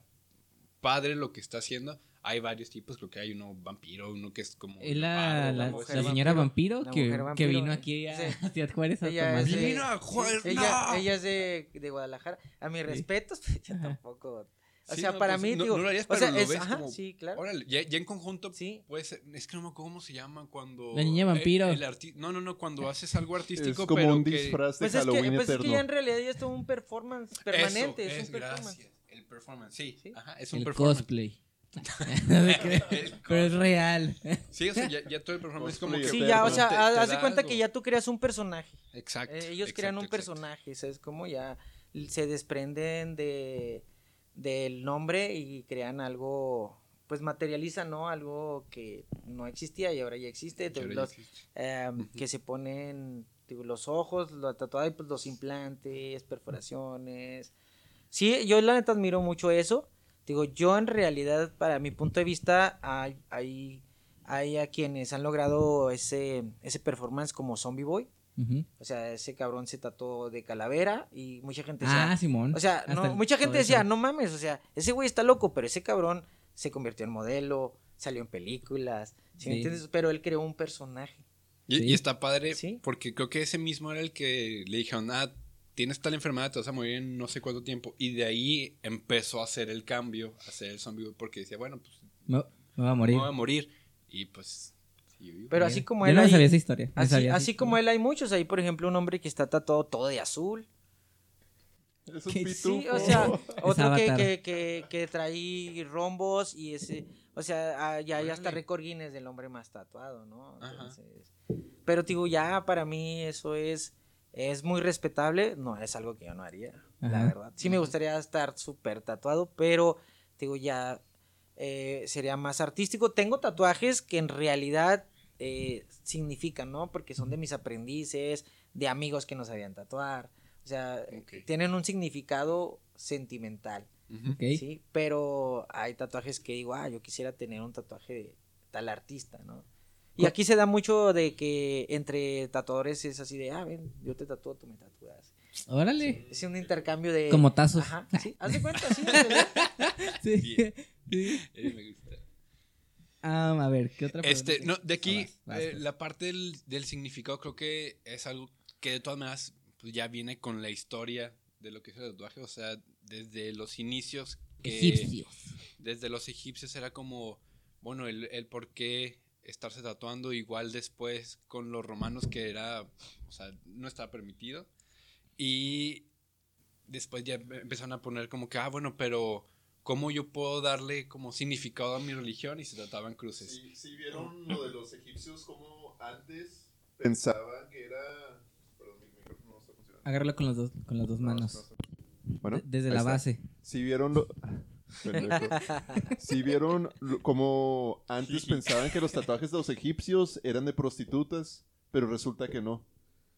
padre lo que está haciendo. Hay varios tipos, creo que hay uno vampiro, uno que es como... Es la, señora vampiro, que, que vino eh. aquí a, Sí. a Ciudad Juárez a Ella tomar. es de- Mira, Juárez, ella, ella es de, de Guadalajara. A mis respetos, yo tampoco. O Sí, sea, no, para pues, mí, no- digo. no lo harías, o sea, lo es, ves ajá, como, sí, claro. Órale, ya, ya en conjunto Sí. puede ser, es que no me acuerdo cómo se llama cuando... La niña vampiro. el arti- no, no, no, cuando haces algo Es artístico, como pero un que... disfraz de Pues es, que, Halloween pues es que ya en realidad ya es todo un performance permanente. Eso, es, es, un performance. gracias. El performance, sí. Sí. Ajá, es un El performance. cosplay. Pero es real. Sí, o sea, ya, ya todo el performance es como que... Sí, ya, o sea, te- haz de cuenta algo. que ya tú creas un personaje. Exacto. Eh, ellos crean un exacto, exacto. personaje, ¿sabes? Como ya se desprenden de del nombre y crean algo, pues materializan, ¿no? Algo que no existía y ahora ya existe. Ya eh, que se ponen digo, los ojos, los tatuados, pues los implantes, perforaciones. Sí, yo la neta admiro mucho eso. Digo, yo en realidad, para mi punto de vista, hay, hay, hay a quienes han logrado ese, ese performance como Zombie Boy. O sea, ese cabrón se tatuó de calavera y mucha gente decía, Ah, Simón. o sea, no, mucha gente eso. decía, no mames, o sea, ese güey está loco, pero ese cabrón se convirtió en modelo, salió en películas, ¿sí me entiendes? Pero él creó un personaje. Y, Sí. y está padre Sí. porque creo que ese mismo era el que le dijeron, ah, tienes tal enfermedad, te vas a morir en no sé cuánto tiempo. Y de ahí empezó a hacer el cambio, a hacer el zombie, porque decía, bueno, pues Me, me voy a me morir. voy a morir. Y pues, sí. Pero así como Yo él no me hay- sabía esa historia. me Así, sabía así esa como él hay muchos, hay por ejemplo un hombre que está tatuado todo de azul. Es un Que pitufo. Sí, o sea, otro que, Avatar. que, que, que trae rombos y ese, o sea, ah, ya, está Órale. récord Guinness del hombre más tatuado, ¿no? Entonces, pero digo, ya para mí eso es, es muy respetable, no es algo que yo no haría, la verdad. Sí me gustaría estar súper tatuado, pero digo, ya eh, sería más artístico. Tengo tatuajes que en realidad eh, significan, ¿no? Porque son de mis aprendices, de amigos que no sabían tatuar. O sea, tienen un significado sentimental, Ujú. Ok. ¿sí? Pero hay tatuajes que digo, ah, yo quisiera tener un tatuaje de tal artista, ¿no? Y aquí se da mucho de que entre tatuadores es así de, ah, ven, yo te tatúo, tú me tatúas. Órale. Es un intercambio de... Como tazos. Ajá, sí, haz de cuenta, sí. Sí. Bien. Sí. Me gusta. Ah, a ver, ¿qué otra Este, pregunta? no, de aquí, Ah, vas, vas, eh, la parte del, del significado creo que es algo que de todas maneras pues, ya viene con la historia de lo que es el tatuaje, o sea, desde los inicios. que- Egipcios. Desde los egipcios era como, bueno, el, el por qué estarse tatuando, igual después con los romanos que era, o sea, no estaba permitido. Y después ya empe- empezaron a poner como que, ah, bueno, pero ¿cómo yo puedo darle como significado a mi religión? Y se trataban cruces. Sí, sí vieron lo de los egipcios como antes pensaban que era... Perdón, mi micrófono no está funcionando. Agárralo con, los dos, con las dos No, manos. no está. Bueno, De- Desde la está. base. Si vieron lo... Si vieron lo- como antes pensaban que los tatuajes de los egipcios eran de prostitutas, pero resulta que no.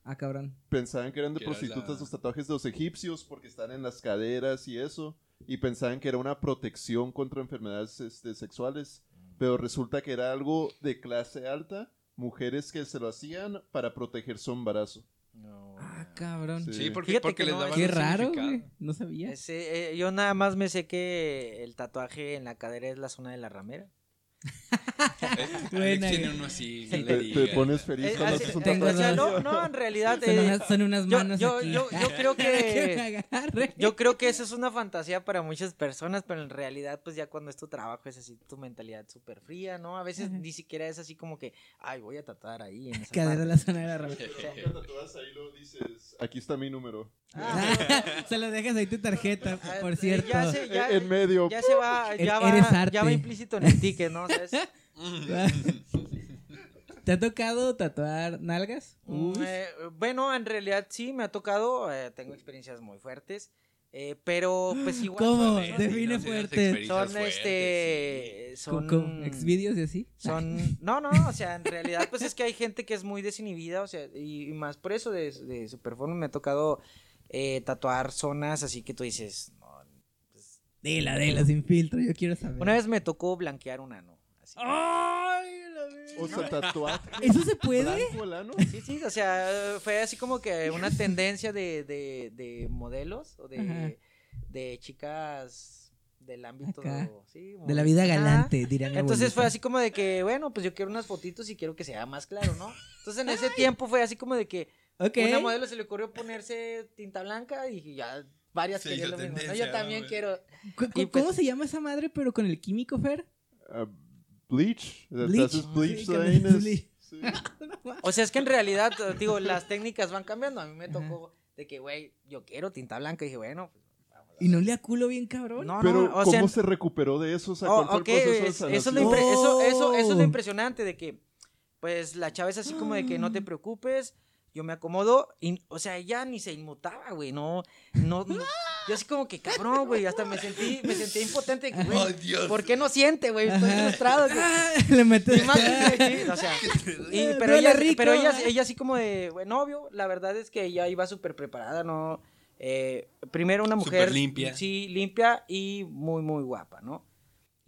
Ah, cabrón. Pensaban que eran de prostitutas la- los tatuajes de los egipcios porque están en las caderas y eso. Y pensaban que era una protección contra enfermedades este, sexuales. Pero resulta que era algo de clase alta. Mujeres que se lo hacían para proteger su embarazo. No, Ah, cabrón. Sí. Sí, porque, porque que les no, daban Qué un raro, güey. No sabía. Ese, eh, yo nada más me sé que el tatuaje en la cadera es la zona de la ramera. Eh, Alex Buena, tiene uno así, Te, te pones feliz Eh, cuando así- haces un tengo o sea, no, no, en realidad... Son, eh, unas, son unas yo, manos yo, aquí. yo, yo creo Que. Yo creo que eso es una fantasía para muchas personas, pero en realidad, pues ya cuando es tu trabajo, es así tu mentalidad súper fría, ¿no? A veces Ajá. ni siquiera es así como que, ay, voy a tatuar ahí en esa Cadera parte". de la zona de la ahí lo dices, aquí está mi número. Ah, Se lo dejas ahí tu tarjeta, ah, por eh, cierto. Ya, se, ya, Eh, en medio. ya se va, ya va, ya va implícito en el ticket, ¿no? ¿Te ha tocado tatuar nalgas? Mm, eh, bueno, en realidad sí, me ha tocado, eh, tengo experiencias muy fuertes. Eh, pero pues igual ¿Cómo? Define fuerte. son fuertes, este ¿Con, son con exvideos y así? son no no o sea en realidad pues es que hay gente que es muy desinhibida o sea y, y más por eso de, de Superform me ha tocado eh, tatuar zonas así que tú dices no, pues, Dila, dila, sin filtro, yo quiero saber. una vez me tocó blanquear un ano así. ¡Ay, la sea, tatuaje. ¿Eso se puede? blanco. Sí, sí, o sea, fue así como que una tendencia de, de, de modelos o de, de chicas del ámbito Acá. sí, De la vida galante, diría mi Entonces fue así como de que, bueno, pues yo quiero unas fotitos y quiero que sea más claro, ¿no? Entonces en ese tiempo fue así como de que Ok. una modelo se le ocurrió ponerse tinta blanca y ya varias Se querían lo mismo. ¿no? Yo ¿no, también quiero. ¿Cu- y cu- pues- ¿Cómo se llama esa madre, pero con el químico, Fer? Ah, bleach. Bleach. Haces bleach. Sí. O sea, es que en realidad, digo, las técnicas van cambiando. A mí me tocó de que, güey, yo quiero tinta blanca. Y dije, bueno, pues ¿Y no le aculo bien cabrón? No, Pero, no, o ¿cómo sea, se recuperó de eso? O sea, Oh, ¿cuál fue ok, el proceso de es- eso, es lo eso, eso, eso es lo impresionante de que, pues, la chava es así como de que no te preocupes, yo me acomodo, y, o sea, ella ni se inmutaba, güey, no, no, no- yo así como que cabrón, güey, hasta me sentí, me sentí impotente, güey, ¡Oh, Dios! ¿por qué no siente, güey? Estoy frustrado, güey. Ah, le metes. Y más, o sea, y- pero ella, rico, pero ella, ella así como de, bueno, obvio, la verdad es que ella iba súper preparada, ¿no? Eh, primero una Súper mujer limpia. Sí, limpia y muy, muy guapa, ¿no?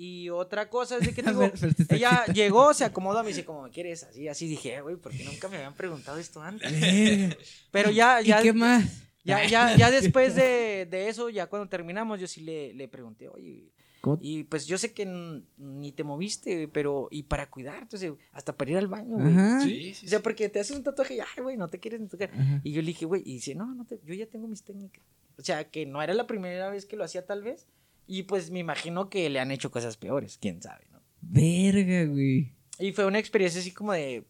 Y otra cosa es de que A digo, ella llegó, se acomodó, me dice, como me quieres? Así, así dije, "Eh, güey, porque nunca me habían preguntado esto antes. Pero ya, ¿Y ya, qué más? ya, ya, ya después de, de eso, ya cuando terminamos, yo sí le, le pregunté, oye, ¿Cómo? y pues yo sé que ni te moviste, pero, y para cuidar, entonces, hasta para ir al baño, güey. Sí, sí, O sea, porque te haces un tatuaje y, ay, güey, no te quieres ni tocar. Ajá. Y yo le dije, güey, y dice, no, no te, yo ya tengo mis técnicas. O sea, que no era la primera vez que lo hacía tal vez. Y pues me imagino que le han hecho cosas peores, quién sabe, ¿no? Verga, güey. Y fue una experiencia así como de,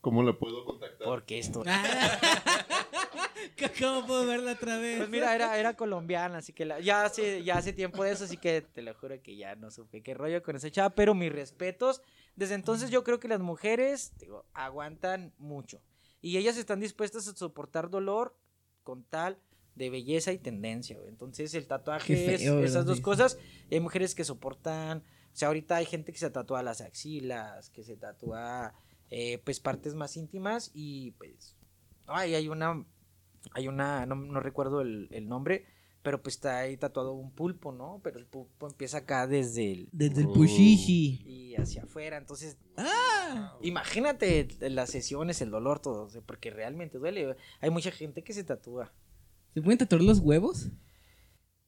¿Cómo la puedo contactar? ¿por qué esto? ¿Cómo puedo verla otra vez? Pues mira, era, era colombiana, así que la- ya, hace, ya hace tiempo de eso, así que te lo juro que ya no supe qué rollo con esa chava, pero mis respetos. Desde entonces yo creo que las mujeres digo, aguantan mucho. Y ellas están dispuestas a soportar dolor con tal de belleza y tendencia, güey. Entonces el tatuaje es esas ¿verdad? dos Sí. cosas. Y hay mujeres que soportan, o sea, ahorita hay gente que se tatúa las axilas, que se tatúa eh, pues partes más íntimas y pues, ay, hay una, hay una, no, no recuerdo el, el nombre, pero pues está ahí tatuado un pulpo, ¿no? Pero el pulpo empieza acá desde el Desde el Oh. pushishi. y hacia afuera, entonces ¡Ah! imagínate las sesiones, el dolor, todo, porque realmente duele. Hay mucha gente que se tatúa. ¿Se pueden tatuar los huevos?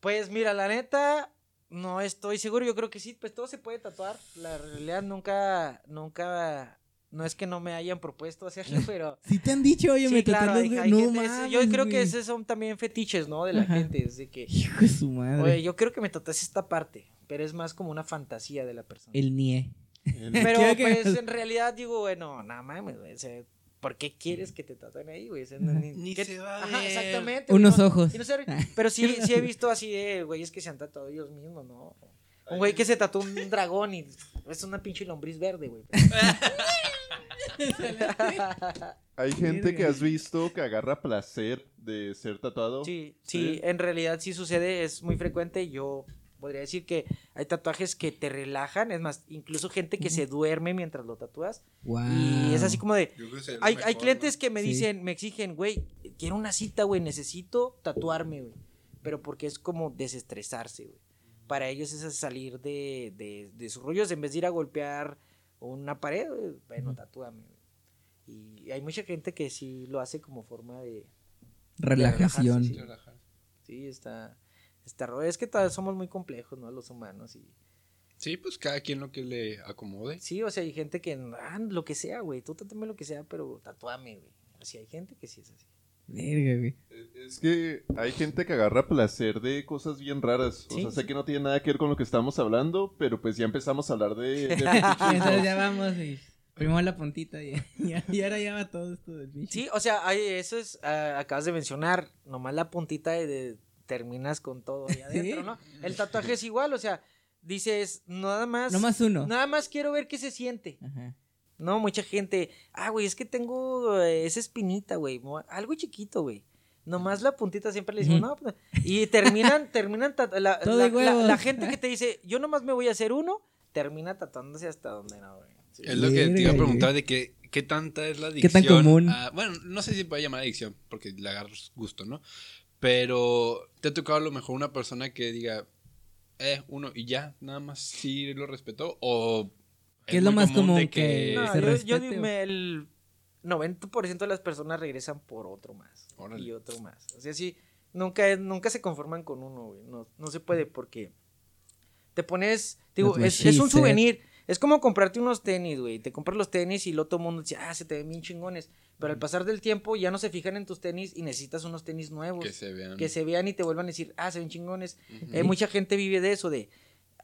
Pues mira, la neta, no estoy seguro, yo creo que sí, pues todo se puede tatuar. La realidad nunca, nunca, no es que no me hayan propuesto hacerlo, pero... Si te han dicho, oye, Sí, me claro, hay- hay. No gente- ese- mames, yo creo que esos son también fetiches, ¿no? De la Ajá. gente, es de que, Hijo de su madre. oye, yo creo que me tatuaste esta parte, pero es más como una fantasía de la persona. El nie. El- Pero que- pues en realidad digo, bueno, nada mames, güey, o sea, ¿por qué quieres que te tatúen ahí, güey? O sea, no- ni, Ni ¿qué- se va a Ajá, ver. exactamente. Unos no- ojos. y no se- pero sí, sí he visto así de güeyes que se han tatuado ellos mismos, ¿no? Un güey que se tatuó un dragón y es una pinche lombriz verde, güey. Hay gente que has visto que agarra placer de ser tatuado. Sí, sí, en realidad sí sucede, es muy frecuente. Yo podría decir que hay tatuajes que te relajan, es más, incluso gente que se duerme mientras lo tatúas. Wow. Y es así como de, Hay, mejor, hay clientes ¿no? que me Sí. dicen, me exigen, güey, quiero una cita, güey, necesito tatuarme, güey. Pero porque es como desestresarse, güey. Para ellos es salir de, de, de sus rollos en vez de ir a golpear una pared, güey, bueno, tatúame, güey. Y hay mucha gente que sí lo hace como forma de... Relajación. Sí. Sí, está... está ro- es que todos somos muy complejos, ¿no? Los humanos y... Sí, pues cada quien lo que le acomode. Sí, o sea, hay gente que, ah, lo que sea, güey, tú tatúame lo que sea, pero tatúame, güey. Así hay gente que sí es así. Verga, güey. Es que hay gente que agarra placer de cosas bien raras. O Sí, sea, sé que no tiene nada que ver con lo que estamos hablando, pero pues ya empezamos a hablar de... de Entonces ya vamos y primero la puntita y, y, y ahora ya va todo esto del bicho. Sí, o sea, hay, eso es, ah, acabas de mencionar, nomás la puntita de, de- terminas con todo ahí adentro. ¿no? El tatuaje es igual, o sea, dices, nada más, Nomás uno. nada más quiero ver qué se siente. Ajá. No, mucha gente, ah, güey, es que tengo eh, esa espinita, güey, algo chiquito, güey. Nomás la puntita siempre le decimos, no, pues", y terminan, terminan, la, la- gente que te dice, yo nomás me voy a hacer uno, termina tatuándose hasta donde no, güey. Sí. Es lo que te iba a preguntar de que, qué tanta es la ¿Qué adicción. tan común? a- bueno, no sé si puede llamar adicción, porque le agarras gusto, ¿no? Pero te ha tocado a lo mejor una persona que diga, eh, uno, y ya, nada más sí lo respetó, o... ¿Qué es lo más común de que- No, se yo, yo respete, digo, o- me- el 90% de las personas regresan por otro más. Órale. Y otro más. O sea, sí, nunca, es- nunca se conforman con uno, güey. No, no se puede porque te pones, digo, es, un said. souvenir. Es como comprarte unos tenis, güey. Te compras los tenis y luego todo el mundo dice, ah, se te ven bien chingones. Pero al pasar del tiempo ya no se fijan en tus tenis y necesitas unos tenis nuevos. Que se vean. que se vean y te vuelvan a decir, ah, se ven chingones. Eh, mucha gente vive de eso, de,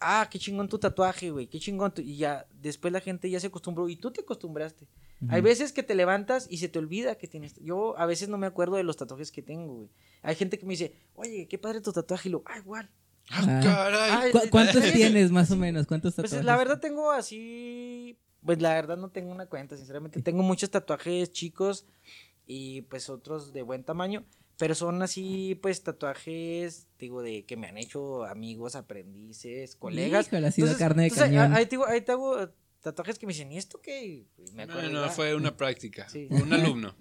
ah, qué chingón tu tatuaje, güey, qué chingón tu... Y ya, después la gente ya se acostumbró y tú te acostumbraste. Hay veces que te levantas y se te olvida que tienes... Yo a veces no me acuerdo de los tatuajes que tengo, güey. Hay gente que me dice, oye, qué padre tu tatuaje. Y lo, ah, igual. ¡Ah, Ah. caray! Ay, ¿Cu- ¿Cuántos tienes más o menos? ¿Cuántos Pues tatuajes? la verdad tengo así... Pues la verdad no tengo una cuenta, sinceramente. Tengo muchos tatuajes chicos y pues otros de buen tamaño. Pero son así, pues, tatuajes, digo, de que me han hecho amigos, aprendices, colegas. Híjole, ha sido Entonces- carne de entonces, cañón. Ahí, te digo- ahí te hago tatuajes que me dicen, ¿y esto qué? Y me No, acuerdo, no, fue una práctica. Sí. Un alumno.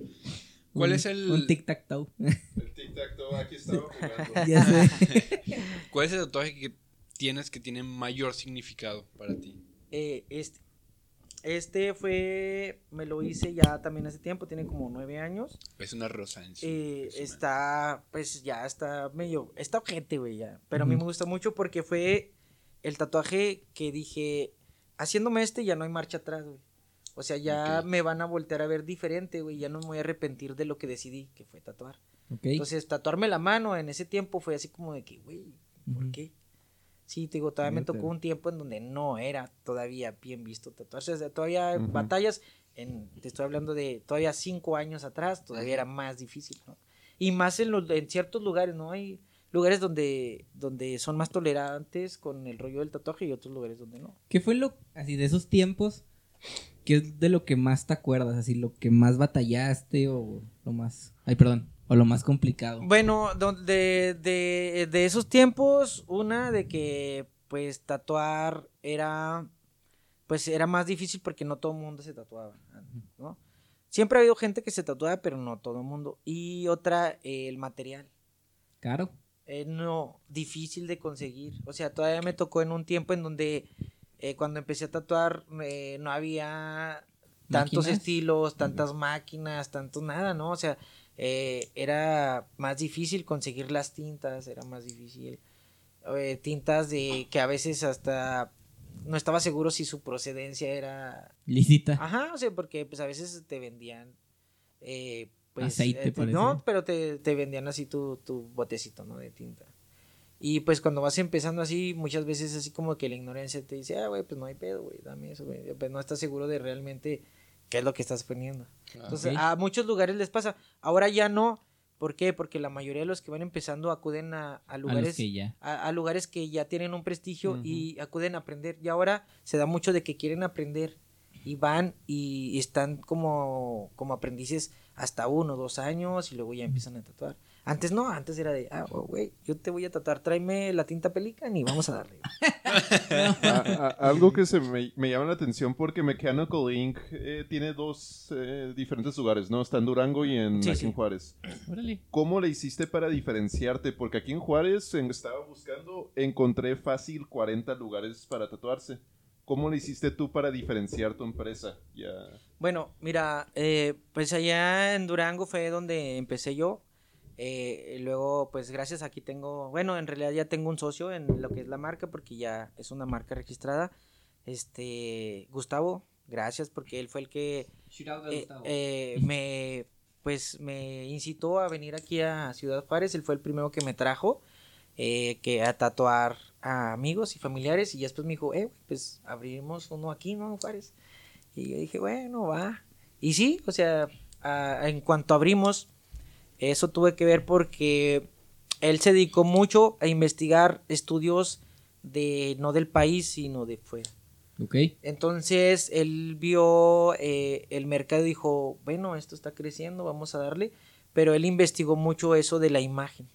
¿Cuál Un- es el, Un tic-tac-toe. Tic-tac-toe, aquí estaba jugando. ya sé. cuál es el tatuaje que tienes que tiene mayor significado para ti? eh, este. Este fue, me lo hice ya también hace tiempo, tiene como nueve años. Es una rosa en. Eh, está, pues ya está medio, está ojete, güey, ya. Pero a mí me gusta mucho porque fue el tatuaje que dije, haciéndome este ya no hay marcha atrás, güey. O sea, ya me van a voltear a ver diferente, güey. Ya no me voy a arrepentir de lo que decidí, que fue tatuar. Entonces, tatuarme la mano en ese tiempo fue así como de que, güey, ¿por qué? Sí, te digo, todavía me tocó un tiempo en donde no era todavía bien visto tatuarse. O sea, todavía batallas, en, te estoy hablando de todavía cinco años atrás, todavía era más difícil, ¿no? Y más en, los, en ciertos lugares, ¿no? Hay lugares donde, donde son más tolerantes con el rollo del tatuaje y otros lugares donde no. ¿Qué fue lo, así, de esos tiempos? ¿Qué es de lo que más te acuerdas? Así, lo que más batallaste o lo más... Ay, perdón. O lo más complicado. Bueno, de, de, de esos tiempos, una de que pues tatuar era pues era más difícil porque no todo el mundo se tatuaba, ¿no? Siempre ha habido gente que se tatuaba, pero no todo el mundo. Y otra, eh, el material. Caro. Eh, no, difícil de conseguir. O sea, todavía me tocó en un tiempo en donde eh, cuando empecé a tatuar eh, no había tantos ¿Máquinas? estilos, tantas máquinas, tanto nada, ¿no? O sea, eh, era más difícil conseguir las tintas, era más difícil. eh, tintas de que a veces hasta no estaba seguro si su procedencia era Lisita. Ajá, o sea, porque pues a veces te vendían eh, pues, Aceite, eh, te- no, pero te, te vendían así tu, tu botecito, ¿no? De tinta. Y pues cuando vas empezando así, muchas veces así como que la ignorancia te dice, ah, güey, pues no hay pedo, güey, dame eso, güey. Pues no estás seguro de realmente qué es lo que estás poniendo. Claro. Entonces, a muchos lugares les pasa. Ahora ya no. ¿Por qué? Porque la mayoría de los que van empezando acuden a, a a lugares que ya. a, a lugares que ya tienen un prestigio y acuden a aprender. Y ahora se da mucho de que quieren aprender y van y están como, como aprendices hasta uno, dos años y luego ya empiezan a tatuar. Antes no, antes era de, ah, oh, güey, yo te voy a tatuar, tráeme la tinta pelican y vamos a darle. A- a- algo que se me, me llama la atención porque Mechanical Inc. eh, tiene dos eh, diferentes lugares, ¿no? Está en Durango y en, Sí, aquí sí. en Juárez. Órale. ¿Cómo le hiciste para diferenciarte? Porque aquí en Juárez en- estaba buscando, encontré fácil 40 lugares para tatuarse. ¿Cómo le hiciste tú para diferenciar tu empresa? Ya. Bueno, mira, eh, pues allá en Durango fue donde empecé yo. Eh, luego, pues gracias, aquí tengo, bueno, en realidad ya tengo un socio en lo que es la marca, porque ya es una marca registrada. Este, Gustavo, gracias, porque él fue el que eh, eh, me, pues, me incitó a venir aquí a Ciudad Juárez. Él fue el primero que me trajo, que a tatuar a amigos y familiares. Y después me dijo, eh, pues abrimos uno aquí, ¿no, Juárez? Y yo dije, bueno, va. Y sí, o sea, a- en cuanto abrimos, eso tuve que ver porque él se dedicó mucho a investigar estudios de, no del país, sino de fuera. Ok. Entonces él vio eh, el mercado y dijo, bueno, esto está creciendo, vamos a darle. pero él investigó mucho eso de la imagen.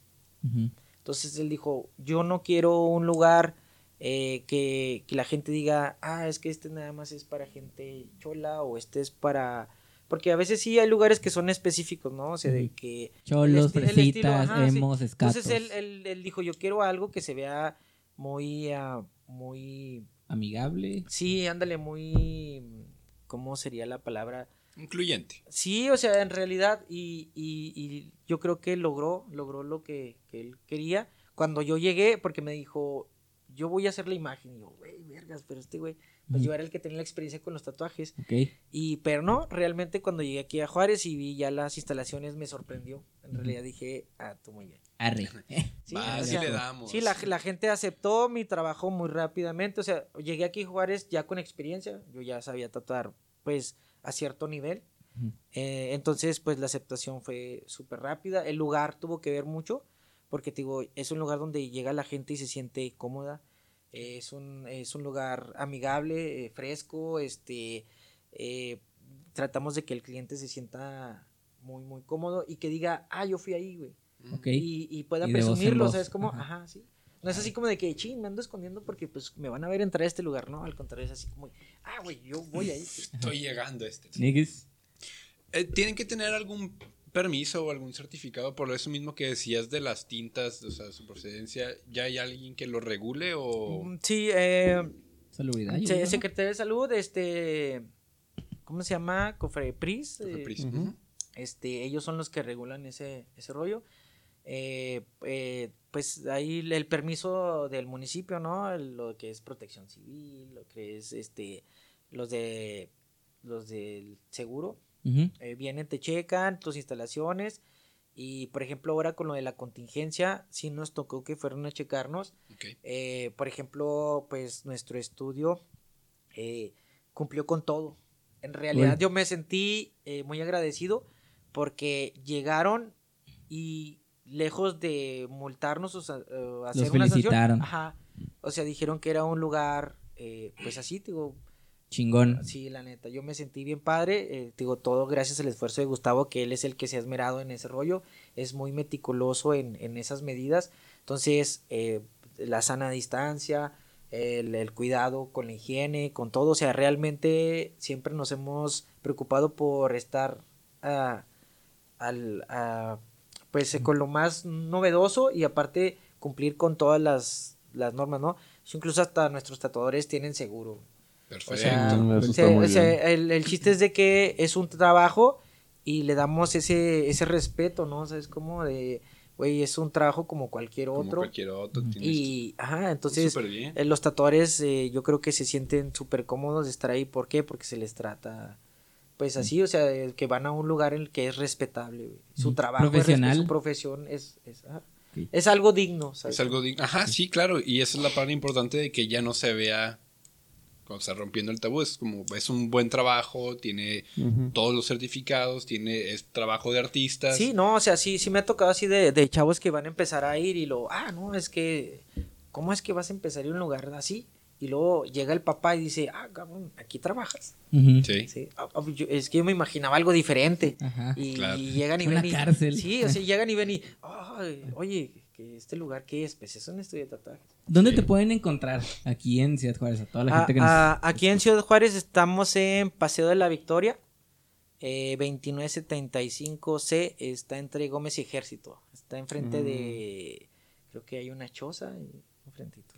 Entonces él dijo, yo no quiero un lugar eh, que, que la gente diga, ah, es que este nada más es para gente chola o este es para... Porque a veces sí hay lugares que son específicos, ¿no? O sea, de que... Cholos, fresitas, ajá, sí. emos, escatos. Entonces él, él, él dijo, yo quiero algo que se vea muy... ah, muy... Amigable. Sí, ándale, muy... ¿Cómo sería la palabra? Incluyente. Sí, o sea, en realidad, y, y, y yo creo que logró, logró lo que, que él quería. Cuando yo llegué, porque me dijo, yo voy a hacer la imagen. Y yo, güey, vergas, pero este güey, pues Ujú. yo era el que tenía la experiencia con los tatuajes. Ok. Y, pero no, realmente cuando llegué aquí a Juárez y vi ya las instalaciones, me sorprendió. En realidad dije, ah, tú muy bien. Arre. Sí, Va, o sí sea, le damos. Sí, la, la gente aceptó mi trabajo muy rápidamente. O sea, llegué aquí a Juárez ya con experiencia. Yo ya sabía tatuar, pues, a cierto nivel. Eh, entonces, pues, la aceptación fue súper rápida. El lugar tuvo que ver mucho, porque, te digo, es un lugar donde llega la gente y se siente cómoda. Es, un, es un lugar amigable, eh, fresco, este... eh, tratamos de que el cliente se sienta muy, muy cómodo y que diga, ah, yo fui ahí, güey Ok. y, y pueda Y presumirlo, voz, ¿sabes cómo? ajá. Ajá. sí. No es así como de que, ching, me ando escondiendo porque pues me van a ver entrar a este lugar, ¿no? Al contrario, es así como, ah, güey, yo voy ahí. Estoy llegando a este. Niggas. Eh, ¿Tienen que tener algún permiso o algún certificado por eso mismo que decías de las tintas, o sea, su procedencia? ¿Ya hay alguien que lo regule o...? Mm, Sí, eh. Secretaría de Salud, este, ¿cómo se llama? Cofrepris. eh, ujú. este, ellos son los que regulan ese, ese rollo. Eh, eh, pues ahí el permiso del municipio, ¿no? El- lo que es protección civil, lo que es este, los de los del seguro, Eh, vienen, te checan tus instalaciones y por ejemplo ahora con lo de la contingencia, sí nos tocó que fueron a checarnos. Eh, por ejemplo, pues nuestro estudio eh, cumplió con todo. En realidad Uy. yo me sentí muy agradecido porque llegaron y lejos de multarnos o sea, hacer una sanción, ajá, o sea, dijeron que era un lugar, pues así, digo, Chingón. Sí, la neta, yo me sentí bien padre, eh, te digo, todo gracias al esfuerzo de Gustavo, que él es el que se ha esmerado en ese rollo, es muy meticuloso en, en esas medidas, entonces, eh, la sana distancia, el, el cuidado con la higiene, con todo, o sea, realmente siempre nos hemos preocupado por estar ah, al, ah, pues con lo más novedoso y aparte cumplir con todas las, las normas, ¿no? Incluso hasta nuestros tatuadores tienen seguro. Perfecto. O sea, Mm, eso se- está muy se- bien. el, el chiste es de que es un trabajo y le damos ese, ese respeto, ¿no? O sea, es como de, güey, es un trabajo como cualquier Como otro. cualquier otro. tienes Y, ajá, entonces, súper bien. eh, los tatuadores eh, yo creo que se sienten súper cómodos de estar ahí. ¿Por qué? Porque se les trata, pues así, o sea, que van a un lugar en el que es respetable, güey. Su trabajo, es Profesional. su profesión es, es, ajá. Es algo digno, ¿sabes? Es algo digno. Ajá, sí, claro. Y esa es la parte importante de que ya no se vea, o sea, rompiendo el tabú. Es como, es un buen trabajo, tiene todos los certificados, tiene, es trabajo de artistas. Sí, no, o sea, sí, sí me ha tocado así de, de chavos que van a empezar a ir y lo, ah, no, es que, ¿cómo es que vas a empezar a ir a un lugar así? Y luego llega el papá y dice, ah, cabrón, aquí trabajas. Sí. Sí, ah, ah, yo- es que yo me imaginaba algo diferente. Ajá. Y, Claro. y llegan y Una ven y... cárcel. Sí, o sea, llegan y ven y, "Ay, oye, que este lugar, ¿qué es? Pues es un estudio de tatuajes. ¿Dónde Sí. te pueden encontrar aquí en Ciudad Juárez? A toda la Ah, gente que nos... ah, aquí en Ciudad Juárez estamos en Paseo de la Victoria, eh, 2975C, está entre Gómez y Ejército. Está enfrente Mm. de, creo que hay una choza y enfrentito.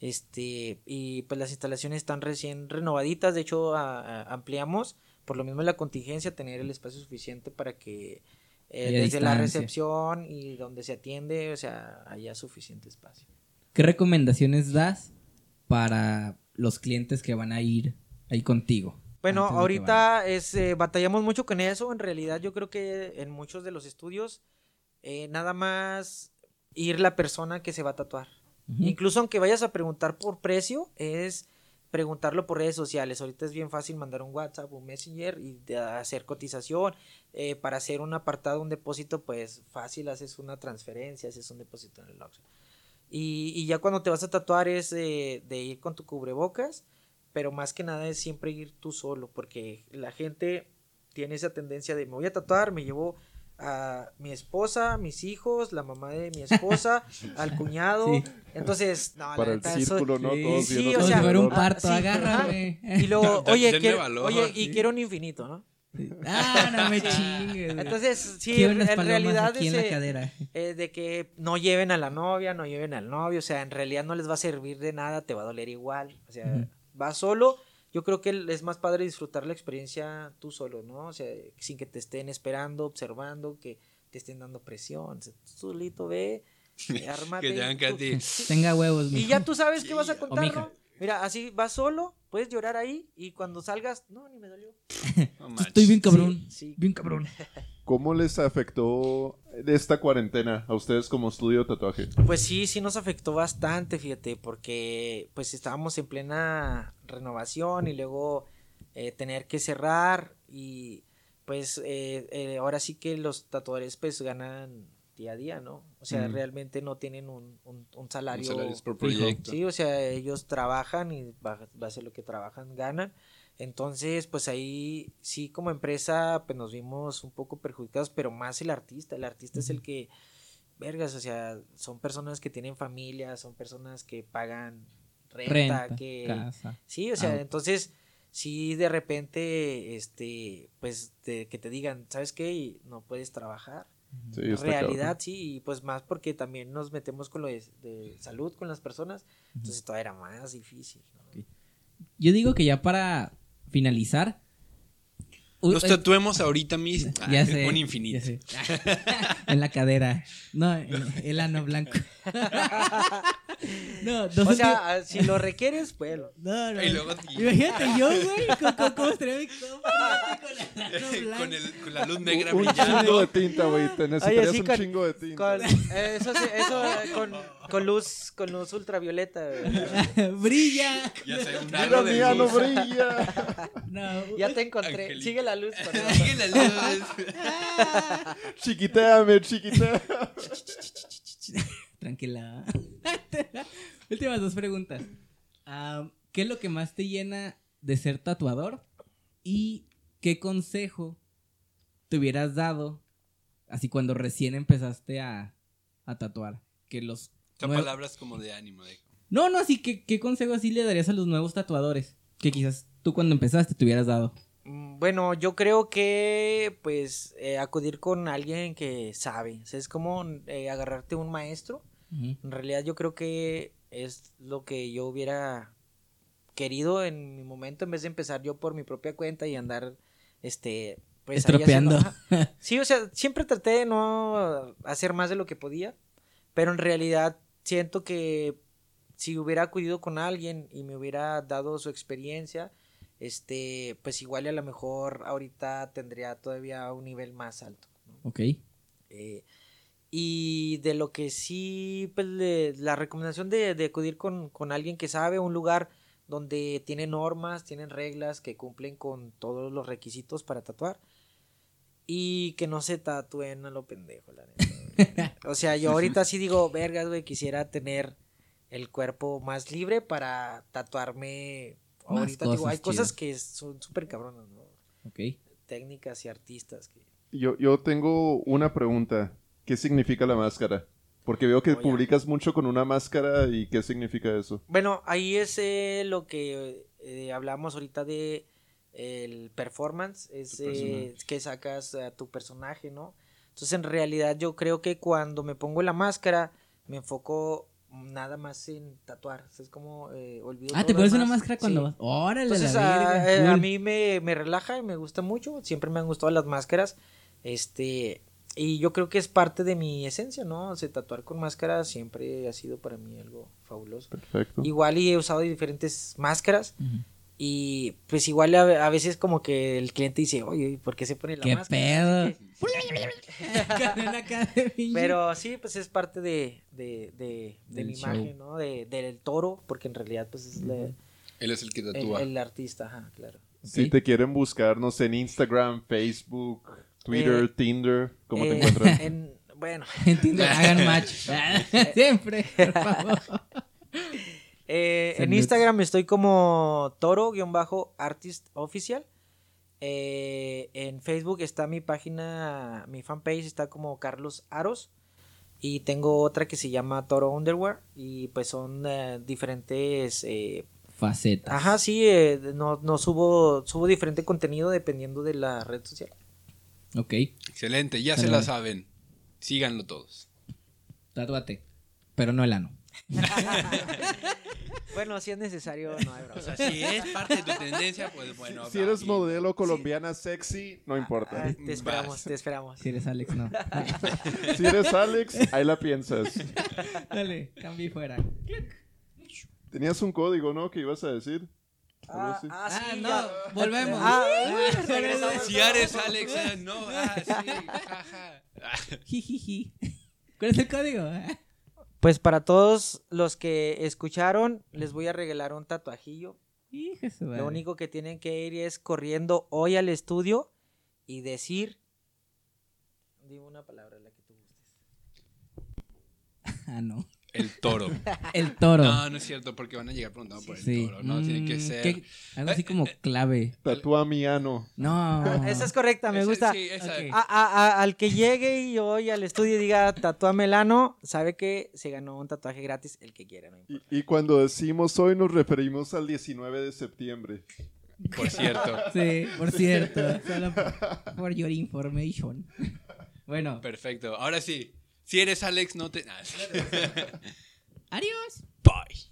Este, y pues las instalaciones están recién renovaditas, de hecho a- a- ampliamos, por lo mismo la contingencia, tener el espacio suficiente para que eh, desde la distancia. recepción y donde se atiende, o sea, haya suficiente espacio. ¿Qué recomendaciones das para los clientes que van a ir ahí contigo? Bueno, ahorita es, eh, batallamos mucho con eso. En realidad, yo creo que en muchos de los estudios, eh, nada más ir la persona que se va a tatuar. vayan? Ujú. Incluso aunque vayas a preguntar por precio, es preguntarlo por redes sociales. Ahorita es bien fácil mandar un WhatsApp, un Messenger y hacer cotización. Eh, para hacer un apartado, un depósito, pues fácil, haces una transferencia, haces un depósito en el Oxxo. Y, y ya cuando te vas a tatuar es eh, de ir con tu cubrebocas, pero más que nada es siempre ir tú solo, porque la gente tiene esa tendencia de me voy a tatuar, me llevo a mi esposa, mis hijos, la mamá de mi esposa, al cuñado. Sí. Entonces, no, la Para el neta, eso- círculo, ¿no? Sí, Todos sí, o sea, un ah, parto, sí, agárrame. Y luego, oye, quiero, valor. oye, y quiero un infinito, ¿no? Ah, no me chingues. Entonces, sí, en, realidad la cadera. eh, de que no lleven a la novia, no lleven al novio, o sea, en realidad no les va a servir de nada, te va a doler igual, o sea, Ujú. vas solo, yo creo que es más padre disfrutar la experiencia tú solo, ¿no? O sea, sin que te estén esperando, observando, que te estén dando presión, o sea, tú solito ve, eh, ármate, Que te hagan que a tú- ti. Tenga huevos, y ya tú sabes qué vas a contar. ¿no? Mira, así vas solo, puedes llorar ahí y cuando salgas, no, ni me dolió. No. Estoy bien cabrón. Sí, sí. Bien cabrón. ¿Cómo les afectó esta cuarentena a ustedes como estudio de tatuaje? Pues sí, sí nos afectó bastante, fíjate, porque pues estábamos en plena renovación y luego eh, tener que cerrar y pues eh, eh, ahora sí que los tatuadores pues ganan día a día, ¿no? O sea, Mm. realmente no tienen un, un, un salario. Un salario por proyecto. Sí, o sea, ellos trabajan y ba- base a lo que trabajan ganan. Entonces, pues ahí sí como empresa pues nos vimos un poco perjudicados, pero más el artista. El artista es el que vergas, o sea, son personas que tienen familia, son personas que pagan renta, Renta, que casa. sí, o sea, auto. entonces sí de repente este pues te- que te digan, ¿sabes qué? Y no puedes trabajar. Sí, está Realidad, sí, y pues más porque también nos metemos con lo de, de salud con las personas, entonces todavía era más difícil. ¿no? Yo digo que ya para finalizar. Uy, Nos eh, tatuemos ahorita mismo. ya Ah, sé. Un infinito. ya sé. en la cadera. No, en el ano blanco. no, dos O sea, ah, si lo requieres, pues No, no. Y luego- Imagínate yo, güey. ¿Cómo, cómo, cómo estaría mi compa con el con, el- con la luz negra Un chingo de tinta, güey. Te necesitarías sí, un con- chingo de tinta. con, eh, eso sí, eso eh, con, con luz con luz ultravioleta. güey. Brilla. Ya sé, un aro de luz. brilla. No. Ya te encontré. Sigue la luz. Sigue la luz. Chiquitéame, chiquitéame. Tranquila. Últimas dos preguntas. Ah, ¿Qué es lo que más te llena de ser tatuador? ¿Y qué consejo te hubieras dado así cuando recién empezaste a, a tatuar? Que los Son nuev- palabras como de ánimo. De... No, no, así que ¿qué consejo así le darías a los nuevos tatuadores? Que quizás tú cuando empezaste te hubieras dado. Mm, Bueno, yo creo que pues eh, acudir con alguien que sabe. O sea, es como eh, agarrarte un maestro. En realidad yo creo que es lo que yo hubiera querido en mi momento en vez de empezar yo por mi propia cuenta y andar este pues Estropeando. haciendo-. Sí, o sea, siempre traté de no hacer más de lo que podía, pero en realidad siento que si hubiera acudido con alguien y me hubiera dado su experiencia, este, pues igual y a lo mejor ahorita tendría todavía un nivel más alto. ¿no? Ok. Eh, y de lo que sí, pues le- la recomendación de, de acudir con, con alguien que sabe, un lugar donde tiene normas, tienen reglas que cumplen con todos los requisitos para tatuar. Y que no se tatúen a lo pendejo, la neta. O sea, yo ahorita sí digo, vergas, güey, quisiera tener el cuerpo más libre para tatuarme. Más Ahorita digo, hay cosas que son súper cabronas, ¿no? Ok. Técnicas y artistas que... Yo, yo tengo una pregunta. ¿Qué significa la máscara? Porque veo que Oh, publicas mucho con una máscara y ¿qué significa eso? Bueno, ahí es eh, lo que eh, hablamos ahorita de el performance, es eh, que sacas a tu personaje, ¿no? Entonces en realidad yo creo que cuando me pongo la máscara me enfoco nada más en tatuar, o sea, es como eh, olvido Ah, todo ¿te pones una máscara cuando Sí. vas? Órale, Entonces la a, verga, eh, a cool. mí me, me relaja y me gusta mucho, siempre me han gustado las máscaras, este, y yo creo que es parte de mi esencia, ¿no? O sea, tatuar con máscara siempre ha sido para mí algo fabuloso. Perfecto. Igual y he usado diferentes máscaras y pues igual a, a veces como que el cliente dice, oye, ¿por qué se pone la ¿Qué máscara? pedo? De pinche- Pero sí, pues es parte de, de, de, de mi show. imagen, ¿no? De, del toro, porque en realidad pues es la- Él es el que el, tatúa. el artista, ajá, claro. Si te quieren buscar, no sé, en Instagram, Facebook, Twitter, Eh, Tinder, ¿cómo te Eh, encuentran? en- bueno, Entiendo, hagan match. Siempre, por favor. eh, en. Instagram estoy como toro-artist official Eh, en Facebook está mi página, mi fanpage está como Carlos Aros. Y tengo otra que se llama Toro Underwear. Y pues son eh, diferentes... eh, Facetas. ajá, sí, eh, no, no subo, subo diferente contenido dependiendo de la red social. Ok. Excelente, ya se la saben. Síganlo todos. Tatuate. Pero no el ano. Bueno, si es necesario, no hay O sea, si es parte de tu tendencia, pues bueno. Si eres modelo colombiana sexy, no importa. Ah, te esperamos, Vas. te esperamos. Si eres Alex, no. Si eres Alex, ahí la piensas. Dale, cambie fuera. Tenías un código, ¿no? Que ibas a decir. Ah, ah, Ah, sí, no, ya. volvemos. Ah, regresamos. Si eres Alex, eh, no, ah, sí, jaja. ¿Cuál es el código? Pues para todos los que escucharon, les voy a regalar un tatuajillo. Madre. Lo único que tienen que ir es corriendo hoy al estudio y decir. Dime una palabra, la que tú gustes. Ah, no. El toro. El toro. No, no es cierto, porque van a llegar preguntando por el sí. toro. No, tiene que Mm, ser. ¿qué? Algo así como clave. Tatúa mi ano. No. Esa es correcta, me Esa- gusta. sí, esa- Ok. A- a- a- al que llegue y hoy al estudio y diga tatúame el ano, sabe que se ganó un tatuaje gratis, el que quiera. no. Y, y cuando decimos hoy nos referimos al 19 de septiembre. Por cierto. Sí, por cierto. Solo for your information. Bueno, Perfecto. Ahora sí. Si eres Alex, no te. Adiós. Bye.